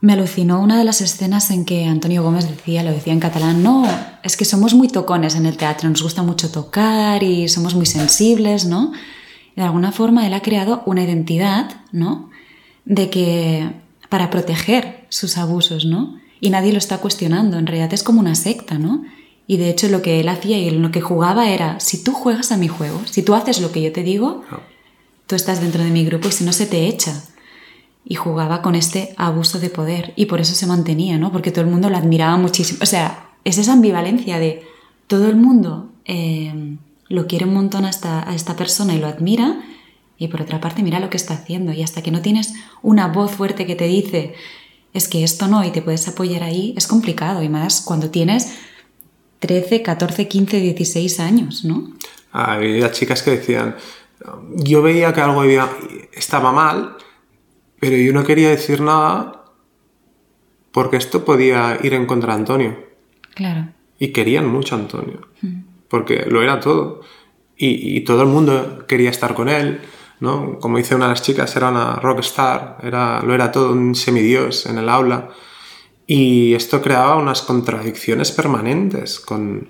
me alucinó una de las escenas en que Antonio Gómez decía, lo decía en catalán, no, es que somos muy tocones en el teatro, nos gusta mucho tocar y somos muy sensibles, ¿no? De alguna forma él ha creado una identidad, ¿no? De que para proteger sus abusos, ¿no? Y nadie lo está cuestionando, en realidad es como una secta, ¿no? Y de hecho lo que él hacía y lo que jugaba era, si tú juegas a mi juego, si tú haces lo que yo te digo, tú estás dentro de mi grupo y si no se te echa y jugaba con este abuso de poder y por eso se mantenía, ¿no? Porque todo el mundo lo admiraba muchísimo. O sea, es esa ambivalencia de todo el mundo eh, lo quiere un montón a esta, a esta persona y lo admira y por otra parte mira lo que está haciendo y hasta que no tienes una voz fuerte que te dice es que esto no y te puedes apoyar ahí, es complicado y más cuando tienes 13, 14, 15, 16 años, ¿no? Había chicas que decían, yo veía que algo estaba mal pero yo no quería decir nada porque esto podía ir en contra de Antonio. Claro. Y querían mucho a Antonio, mm. Porque lo era todo. Y, todo el mundo quería estar con él, ¿no? Como dice una de las chicas, era una rockstar, era, lo era todo, un semidios en el aula. Y esto creaba unas contradicciones permanentes con,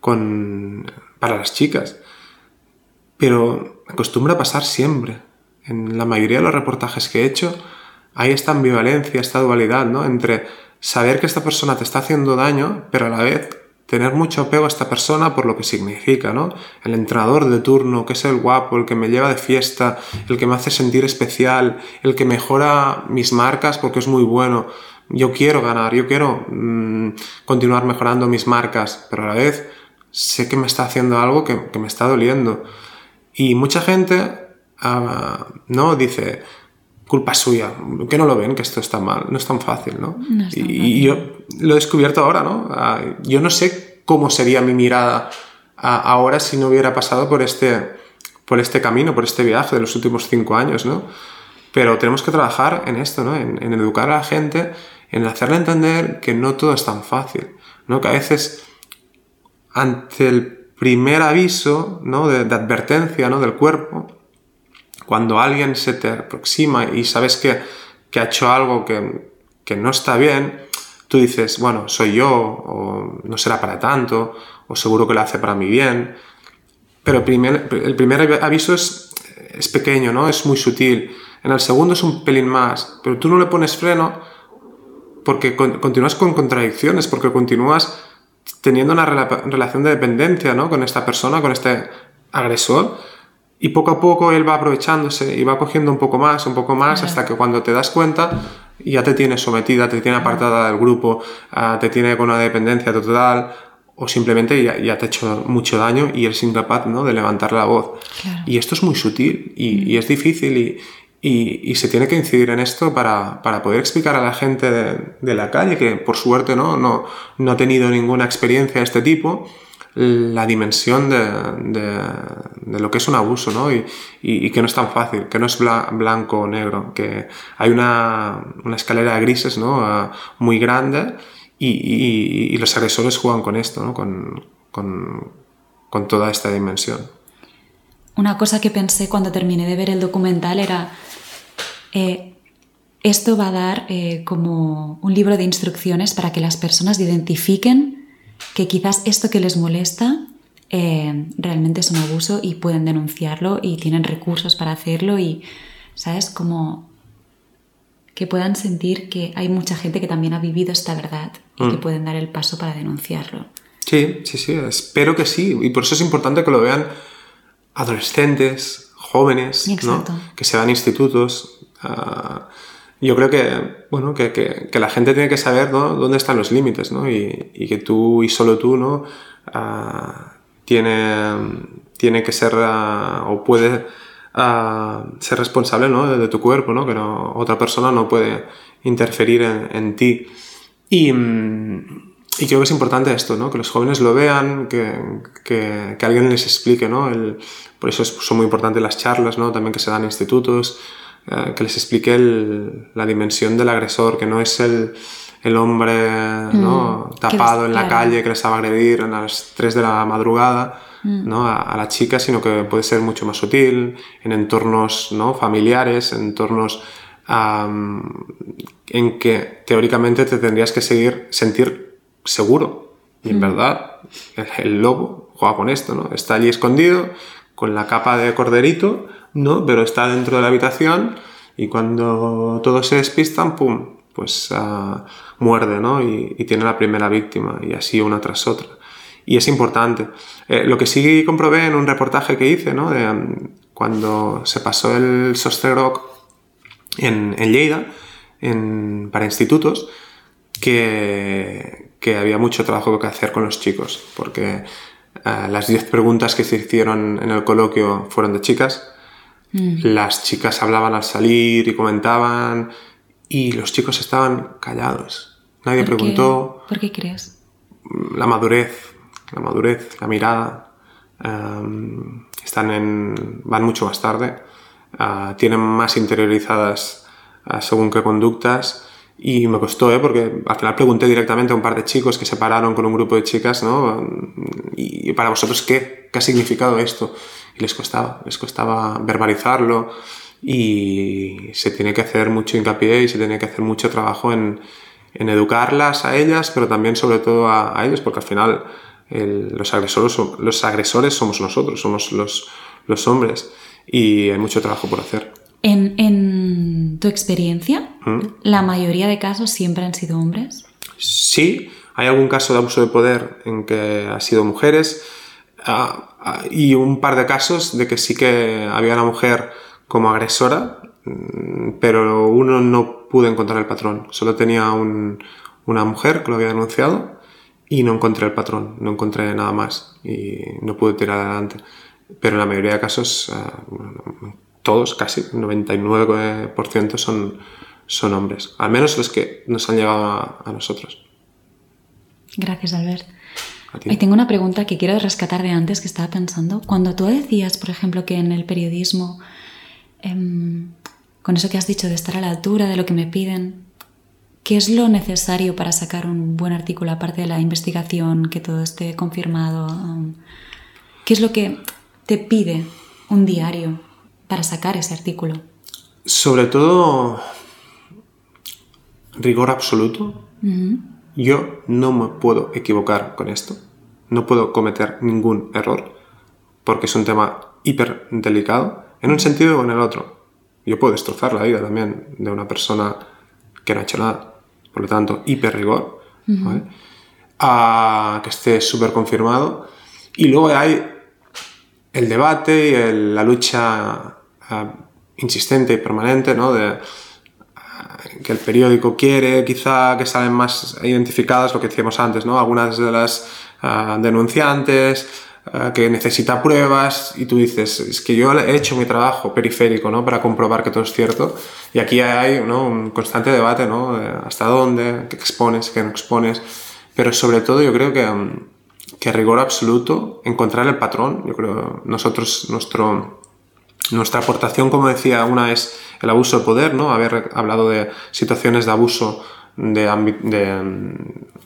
con, para las chicas. Pero acostumbra pasar siempre en la mayoría de los reportajes que he hecho, hay esta ambivalencia, esta dualidad, ¿no? Entre saber que esta persona te está haciendo daño, pero a la vez tener mucho apego a esta persona por lo que significa, ¿no? El entrenador de turno, que es el guapo, el que me lleva de fiesta, el que me hace sentir especial, el que mejora mis marcas porque es muy bueno. Yo quiero ganar, yo quiero mm, continuar mejorando mis marcas, pero a la vez sé que me está haciendo algo que, que me está doliendo. Y mucha gente no dice culpa suya, que no lo ven, que esto está mal, no es tan fácil, ¿no? y, yo lo he descubierto ahora, ¿no? Ah, yo no sé cómo sería mi mirada ahora si no hubiera pasado por este, por este camino, por este viaje de los últimos cinco años, ¿no? Pero tenemos que trabajar en esto, ¿no? En, educar a la gente, en hacerle entender que no todo es tan fácil, ¿no? Que a veces ante el primer aviso, ¿no? De, de advertencia, ¿no? Del cuerpo, cuando alguien se te aproxima y sabes que, que ha hecho algo que, que, no está bien, tú dices, bueno, soy yo, o no será para tanto, o seguro que lo hace para mi bien. Pero primer, el primer aviso es, es pequeño, ¿no? Es muy sutil. En el segundo es un pelín más, pero tú no le pones freno porque continúas con contradicciones, porque continúas teniendo una relación de dependencia, ¿no? Con esta persona, con este agresor y poco a poco él va aprovechándose y va cogiendo un poco más, un poco más, hasta que cuando te das cuenta ya te tiene sometida, te tiene apartada del grupo, ah, te tiene con una dependencia total o simplemente ya, ya, te ha hecho mucho daño y eres incapaz ¿no? de levantar la voz. Y esto es muy sutil y, y es difícil y, y, y, se tiene que incidir en esto para, para poder explicar a la gente de, de, la calle que por suerte ¿no? No, no ha tenido ninguna experiencia de este tipo la dimensión de, lo que es un abuso, ¿no? Y, que no es tan fácil, que no es blanco o negro, que hay una, escalera de grises, ¿no? Ah, muy grande y, los agresores juegan con esto, ¿no? Con, toda esta dimensión. Una cosa que pensé cuando terminé de ver el documental era, eh, esto va a dar eh, como un libro de instrucciones para que las personas identifiquen que quizás esto que les molesta eh, realmente es un abuso y pueden denunciarlo y tienen recursos para hacerlo y, ¿sabes? Como que puedan sentir que hay mucha gente que también ha vivido esta verdad y que Mm. pueden dar el paso para denunciarlo. Sí, sí, sí, espero que sí. Y por eso es importante que lo vean adolescentes, jóvenes, que se van a institutos. Yo creo que, bueno, que, que- que la gente tiene que saber ¿no? dónde están los límites ¿no? y, y que tú y solo tú ¿no? Ah, tiene, tiene que ser ah, o puede ah, ser responsable ¿no? de, de tu cuerpo, ¿no? que no, otra persona no puede interferir en, en ti. Y, y creo que es importante esto, ¿no? Que los jóvenes lo vean, que, que, alguien les explique, ¿no? El- por eso es- son muy importantes las charlas, ¿no? También que se dan institutos, eh, que les explique el- la dimensión del agresor, que no es el, el hombre, ¿no? Mm, Tapado les- en la claro. calle que les va a agredir a las 3 de la madrugada, ¿no? A, a la chica, sino que puede ser mucho más sutil, en entornos, ¿no? Familiares, en entornos en que teóricamente te tendrías que seguir, sentir seguro. Y en verdad, el, el lobo juega con esto, ¿no? Está allí escondido, con la capa de corderito, ¿no? Pero está dentro de la habitación y cuando todos se despistan, ¡pum! Pues ah, muerde, ¿no? Y, tiene la primera víctima, y así una tras otra. Y es importante. Eh, lo que sí comprobé en un reportaje que hice, ¿no? Mm, cuando se pasó el Sosterrock en, en Lleida, en- para institutos, que, que había mucho trabajo que hacer con los chicos, porque eh, las 10 preguntas que se hicieron en el coloquio fueron de chicas, las chicas hablaban al salir y comentaban, y los chicos estaban callados. Nadie ¿Por qué- preguntó ¿Por qué crees? la madurez, la madurez, la mirada, em, están en, van mucho más tarde, ah, tienen más interiorizadas ah, según qué conductas y me costó, ¿eh? porque al final pregunté directamente a un par de chicos que se pararon con un grupo de chicas, ¿no? Y para vosotros, ¿qué? ¿Qué ha significado esto? Les costaba, les costaba verbalizarlo y se tiene que hacer mucho hincapié y se tiene que hacer mucho trabajo en, en educarlas a ellas, pero también sobre todo a, a ellos, porque al final el- los, agresores, los agresores somos nosotros, somos los, los hombres y hay mucho trabajo por hacer. En, en tu experiencia, ¿Mm? la mayoría de casos siempre han sido hombres. Sí, hay algún caso de abuso de poder en que ha sido mujeres ah, y un par de casos de que sí que había una mujer como agresora, mm, pero uno no pudo encontrar el patrón. Solo tenía un- una mujer que lo había denunciado y no encontré el patrón, no encontré nada más y no pude tirar adelante. Pero en la mayoría de casos, bueno, todos, casi, 99% son, son hombres. Al menos los que nos han llegado a- a nosotros. Gracias, Albert. Y tengo una pregunta que quiero rescatar de antes que estaba pensando. Cuando tú decías, por ejemplo, que en el periodismo, em, con eso que has dicho de estar a la altura de lo que me piden, ¿qué es lo necesario para sacar un buen artículo aparte de la investigación, que todo esté confirmado? Em, ¿Qué es lo que te pide un diario para sacar ese artículo? Sobre todo, rigor absoluto. Ujú. Yo no me puedo equivocar con esto. No puedo cometer ningún error porque es un tema hiper delicado en un sentido o en el otro. Yo puedo destrozar la vida también de una persona que no ha hecho nada. Por lo tanto, hiper rigor. ¿vale? Ah, que esté súper confirmado. Y luego hay el debate y el- la lucha ah, insistente y permanente, ¿no? De, que el periódico quiere quizá que salen más identificadas, lo que decíamos antes, ¿no? Algunas de las ah, denunciantes, ah, que necesita pruebas y tú dices, es que yo he hecho mi trabajo periférico, ¿no? Para comprobar que todo es cierto. Y aquí hay ¿no? un constante debate, ¿no? Hasta dónde, qué expones, qué no expones. Pero sobre todo yo creo que, mm, que rigor absoluto, encontrar el patrón. Yo creo nosotros, nuestro, nuestra aportación, como decía, una es el abuso de poder, ¿no? Haber hablado de situaciones de abuso de, mm,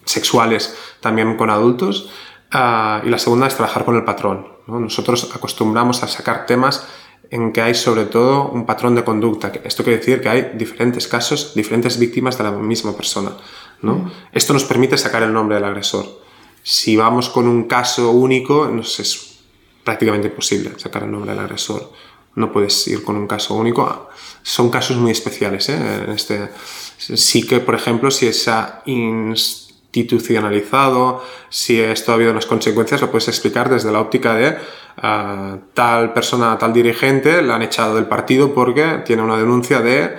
sexuales también con adultos. Ah, y la segunda es trabajar con el patrón. ¿no? Nosotros acostumbramos a sacar temas en que hay sobre todo un patrón de conducta. Esto quiere decir que hay diferentes casos, diferentes víctimas de la misma persona. ¿no? Esto nos permite sacar el nombre del agresor. Si vamos con un caso único, nos es prácticamente imposible sacar el nombre del agresor. No puedes ir con un caso único. Son casos muy especiales. ¿eh? Este, sí que, por ejemplo, si se ha institucionalizado, si esto ha habido unas consecuencias, lo puedes explicar desde la óptica de ah, tal persona, tal dirigente, la han echado del partido porque tiene una denuncia de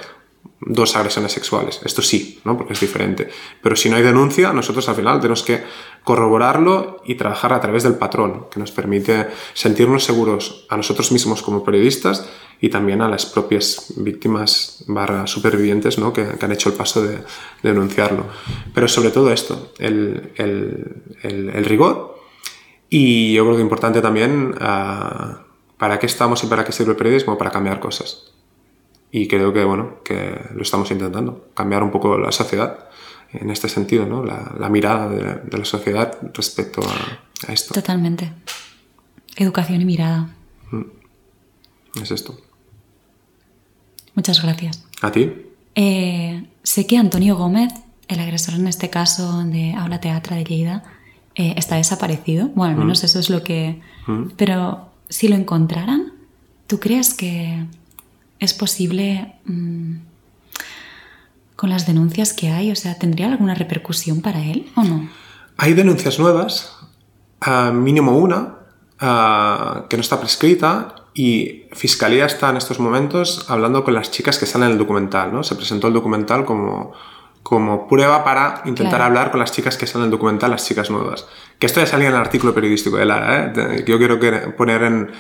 dos agresiones sexuales. Esto sí, ¿no? Porque es diferente. Pero si no hay denuncia, nosotros al final tenemos que corroborarlo y trabajar a través del patrón, que nos permite sentirnos seguros a nosotros mismos como periodistas y también a las propias víctimas barra supervivientes ¿no? que, han hecho el paso de, denunciarlo. Pero sobre todo esto, el, el, rigor y yo creo que importante también ah, para qué estamos y para qué sirve el periodismo, para cambiar cosas y creo que, bueno, que lo estamos intentando, cambiar un poco la sociedad en este sentido, ¿no? la, mirada de la, sociedad respecto a, esto. Totalmente. Educación y mirada. Mm. Es esto. Muchas gracias. ¿A ti? Eh, sé que Antonio Gómez, el agresor en este caso de Aula Teatra de Lleida, eh, está desaparecido. Bueno, al menos mm. eso es lo que... Mm. Pero si lo encontraran, ¿tú crees que es posible mm, con las denuncias que hay? O sea, ¿tendría alguna repercusión para él o no? Hay denuncias nuevas, mínimo una, que no está prescrita y Fiscalía está en estos momentos hablando con las chicas que salen en el documental, ¿no? Se presentó el documental como, como prueba para intentar hablar con las chicas que salen en el documental, las chicas nuevas. Que esto ya salía en el artículo periodístico de Lara, ¿eh? Yo quiero poner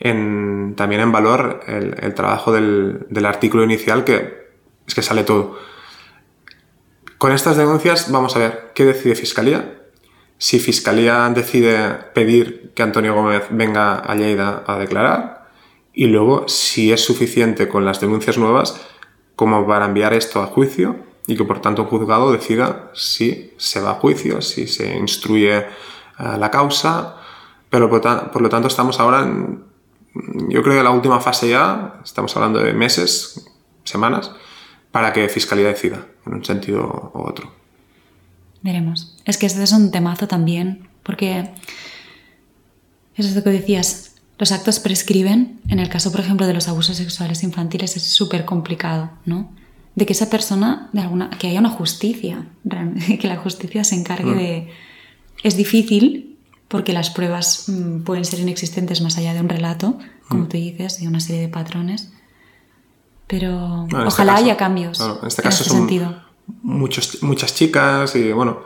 en, también en valor el, trabajo del, artículo inicial, que es que sale todo. Con estas denuncias vamos a ver qué decide Fiscalía. Si Fiscalía decide pedir que Antonio Gómez venga a Lleida a declarar y luego si es suficiente con las denuncias nuevas como para enviar esto a juicio y que por tanto un juzgado decida si se va a juicio, si se instruye eh, la causa, pero por, lo tanto estamos ahora en yo creo que la última fase ya, estamos hablando de meses, semanas, para que Fiscalía decida, en un sentido u otro. Veremos. Es que este es un temazo también, porque es lo que decías, los actos prescriben, en el caso, por ejemplo, de los abusos sexuales infantiles es súper complicado, ¿no? De que esa persona, de alguna, que haya una justicia, que la justicia se encargue mm. de... Es difícil, porque las pruebas mm, pueden ser inexistentes más allá de un relato, como mm. tú dices, de una serie de patrones. Pero este ojalá haya cambios. en este caso son sentido. Muchos, muchas chicas y bueno,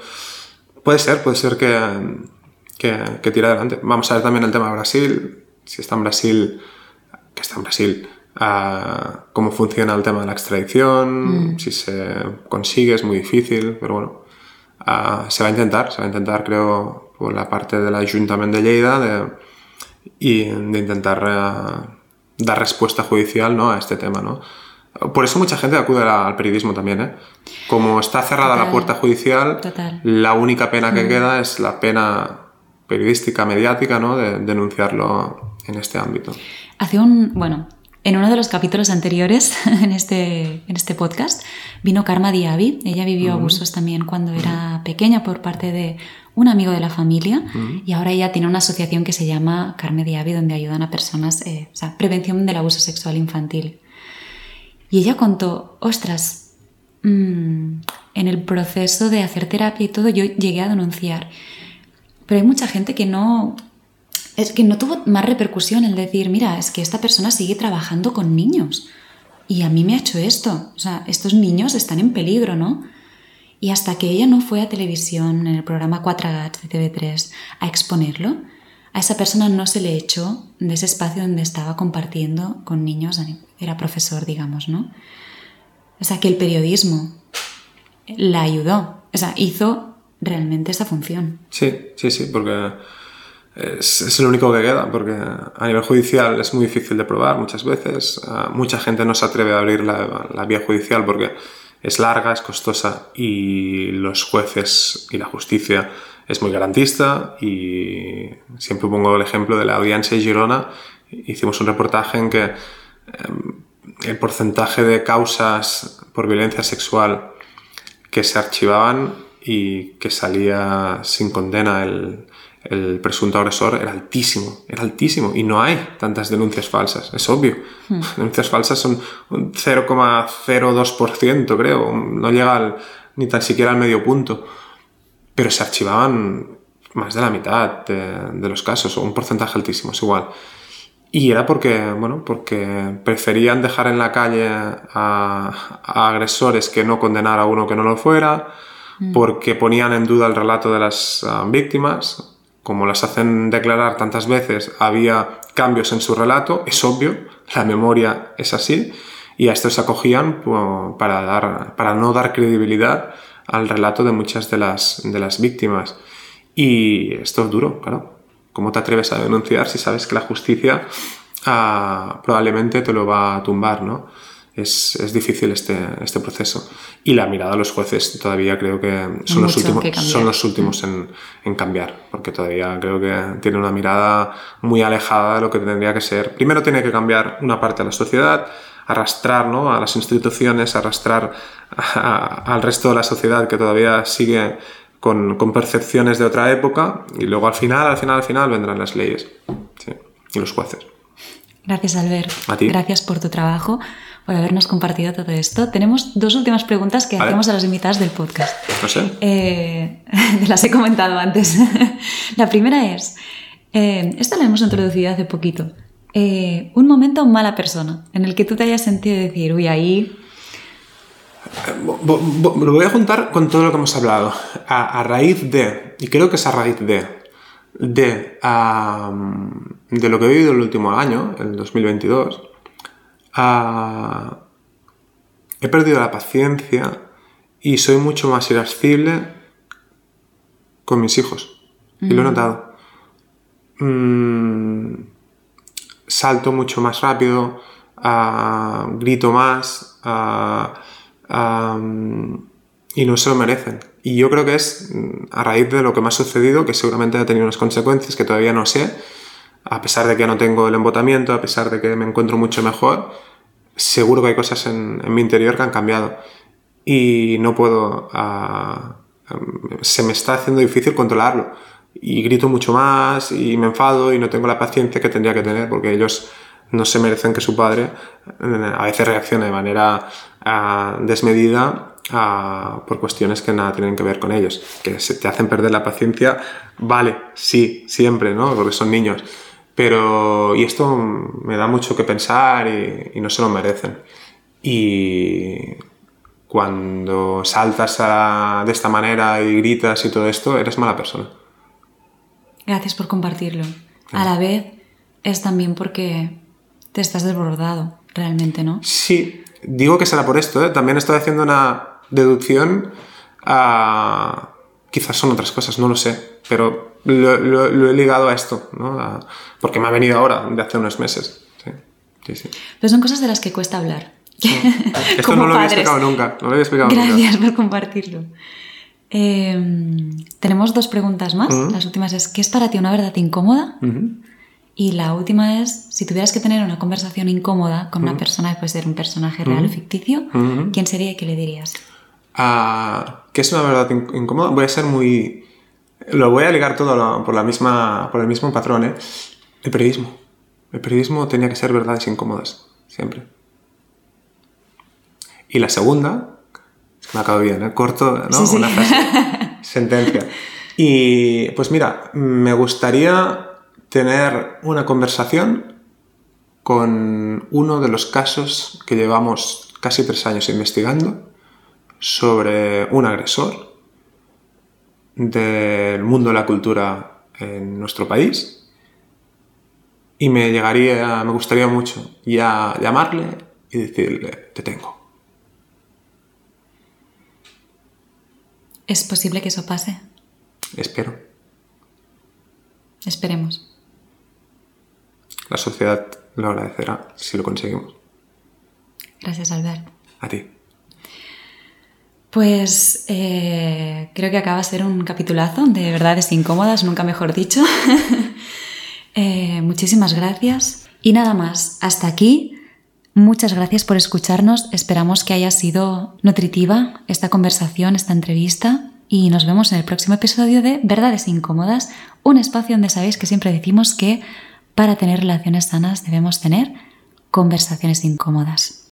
puede ser, puede ser que, que, tire adelante. Vamos a ver también el tema de Brasil, si está en Brasil, que está en Brasil, cómo funciona el tema de la extradición, mm. si se consigue, es muy difícil, pero bueno, se va a intentar, se va a intentar creo por la parte del Ayuntamiento de Lleida de, y de intentar eh, dar respuesta judicial ¿no? a este tema. ¿no? Por eso mucha gente acude al periodismo también. ¿eh? Como está cerrada la puerta judicial, la única pena que mm. queda es la pena periodística, mediática, ¿no? de denunciarlo en este ámbito. Hace un, bueno, en uno de los capítulos anteriores en este, en este podcast vino Karma Diaby. Ella vivió abusos también cuando era pequeña por parte de un amigo de la familia y ahora ella tiene una asociación que se llama Carme Diaby donde ayudan a personas, eh, o sea, prevención del abuso sexual infantil. Y ella contó, ostras, mm, en el proceso de hacer terapia y todo yo llegué a denunciar, pero hay mucha gente que no, es que no tuvo más repercusión el decir, mira, es que esta persona sigue trabajando con niños y a mí me ha hecho esto, o sea, estos niños están en peligro, ¿no? Y hasta que ella no fue a televisión, en el programa 4 Gats de TV3, a exponerlo, a esa persona no se le echó de ese espacio donde estaba compartiendo con niños, era profesor, digamos, ¿no? O sea, que el periodismo la ayudó, o sea, hizo realmente esa función. Sí, sí, sí, porque es, es, lo único que queda, porque a nivel judicial es muy difícil de probar muchas veces. mucha gente no se atreve a abrir la, la vía judicial porque es larga, es costosa y los jueces y la justicia es muy garantista y siempre pongo el ejemplo de la audiencia de Girona. Hicimos un reportaje en que em, el porcentaje de causas por violencia sexual que se archivaban y que salía sin condena el, el presunto agresor era altísimo, era altísimo. Y no hay tantas denuncias falsas, es obvio. Hmm. Denuncias falsas son un 0,02%, creo, no llega ni tan siquiera al medio punto. Pero se archivaban más de la mitad de, los casos, o un porcentaje altísimo, es igual. Y era porque, bueno, porque preferían dejar en la calle a, agresores que no condenar a uno que no lo fuera, hmm. porque ponían en duda el relato de las ah, víctimas, como las hacen declarar tantas veces, había cambios en su relato, es obvio, la memoria es así, y a esto se acogían para, dar, para no dar credibilidad al relato de muchas de las, de las víctimas. Y esto es duro, claro. ¿Cómo te atreves a denunciar si sabes que la justicia ah, probablemente te lo va a tumbar, ¿no? Es, es, difícil este, este proceso. Y la mirada de los jueces todavía creo que son los últimos, son los últimos en, en, cambiar, porque todavía creo que tiene una mirada muy alejada de lo que tendría que ser. Primero tiene que cambiar una parte de la sociedad, arrastrar ¿no? a las instituciones, arrastrar al resto de la sociedad que todavía sigue con, con, percepciones de otra época y luego al final, al final, al final vendrán las leyes sí, y los jueces. Gracias, Albert. A ti. Gracias por tu trabajo por habernos compartido todo esto. Tenemos dos últimas preguntas que hacemos a las invitadas del podcast. No sé. Eh, las he comentado antes. la primera es, eh, esta la hemos introducido hace poquito. Eh, un momento mala persona en el que tú te hayas sentido decir, uy, ahí... Lo voy a juntar con todo lo que hemos hablado. A, raíz de, y creo que es a raíz de, de, de lo que he vivido el último año, el 2022, he perdido la paciencia y soy mucho más irascible con mis hijos. Y lo he mm. notado. Mm, salto mucho más rápido, grito más y no se lo merecen. Y yo creo que es a raíz de lo que me ha sucedido, que seguramente ha tenido unas consecuencias que todavía no sé, a pesar de que no tengo el embotamiento, a pesar de que me encuentro mucho mejor, seguro que hay cosas en, mi interior que han cambiado. Y no puedo... Ah, se me está haciendo difícil controlarlo. Y grito mucho más y me enfado y no tengo la paciencia que tendría que tener porque ellos no se merecen que su padre a veces reaccione de manera ah, desmedida ah, por cuestiones que nada tienen que ver con ellos. Que se te hacen perder la paciencia, vale, sí, siempre, ¿no? Porque son niños pero, y esto me da mucho que pensar y, no se lo merecen. Y cuando saltas de esta manera y gritas y todo esto, eres mala persona. Gracias por compartirlo. A la vez es también porque te estás desbordado, realmente, ¿no? Sí, digo que será por esto. ¿eh? También estoy haciendo una deducción a... Quizás son otras cosas, no lo sé, pero lo, he ligado a esto, ¿no? porque me ha venido ahora, de hace unos meses. Pero son cosas de las que cuesta hablar. Esto no lo había explicado nunca. No lo había explicado Gracias por compartirlo. Em, tenemos dos preguntas más. Las últimas es, ¿qué es para ti una verdad incómoda? Y la última es, si tuvieras que tener una conversación incómoda con una persona que puede ser un personaje real o ficticio, ¿quién sería y qué le dirías? Ah, ¿Qué es una verdad incómoda? Voy a ser muy lo voy a ligar todo por, la misma, por el mismo patrón, ¿eh? El periodismo. El periodismo tenía que ser verdades incómodas, siempre. Y la segunda, me acabo bien, ¿eh? corto, ¿no? Una frase, sentencia. Y pues mira, me gustaría tener una conversación con uno de los casos que llevamos casi tres años investigando sobre un agresor del mundo de la cultura en nuestro país y me llegaría, me gustaría mucho ya llamarle y decirle, te tengo. ¿Es posible que eso pase? Espero. Esperemos. La sociedad lo agradecerá si lo conseguimos. Gracias, Albert. A ti. Pues eh, creo que acaba de ser un capitulazo de verdades incómodas, nunca mejor dicho. Eh, muchísimas gracias. Y nada más, hasta aquí. Muchas gracias por escucharnos. Esperamos que haya sido nutritiva esta conversación, esta entrevista. Y nos vemos en el próximo episodio de Verdades Incómodas, un espacio donde sabéis que siempre decimos que para tener relaciones sanas debemos tener conversaciones incómodas.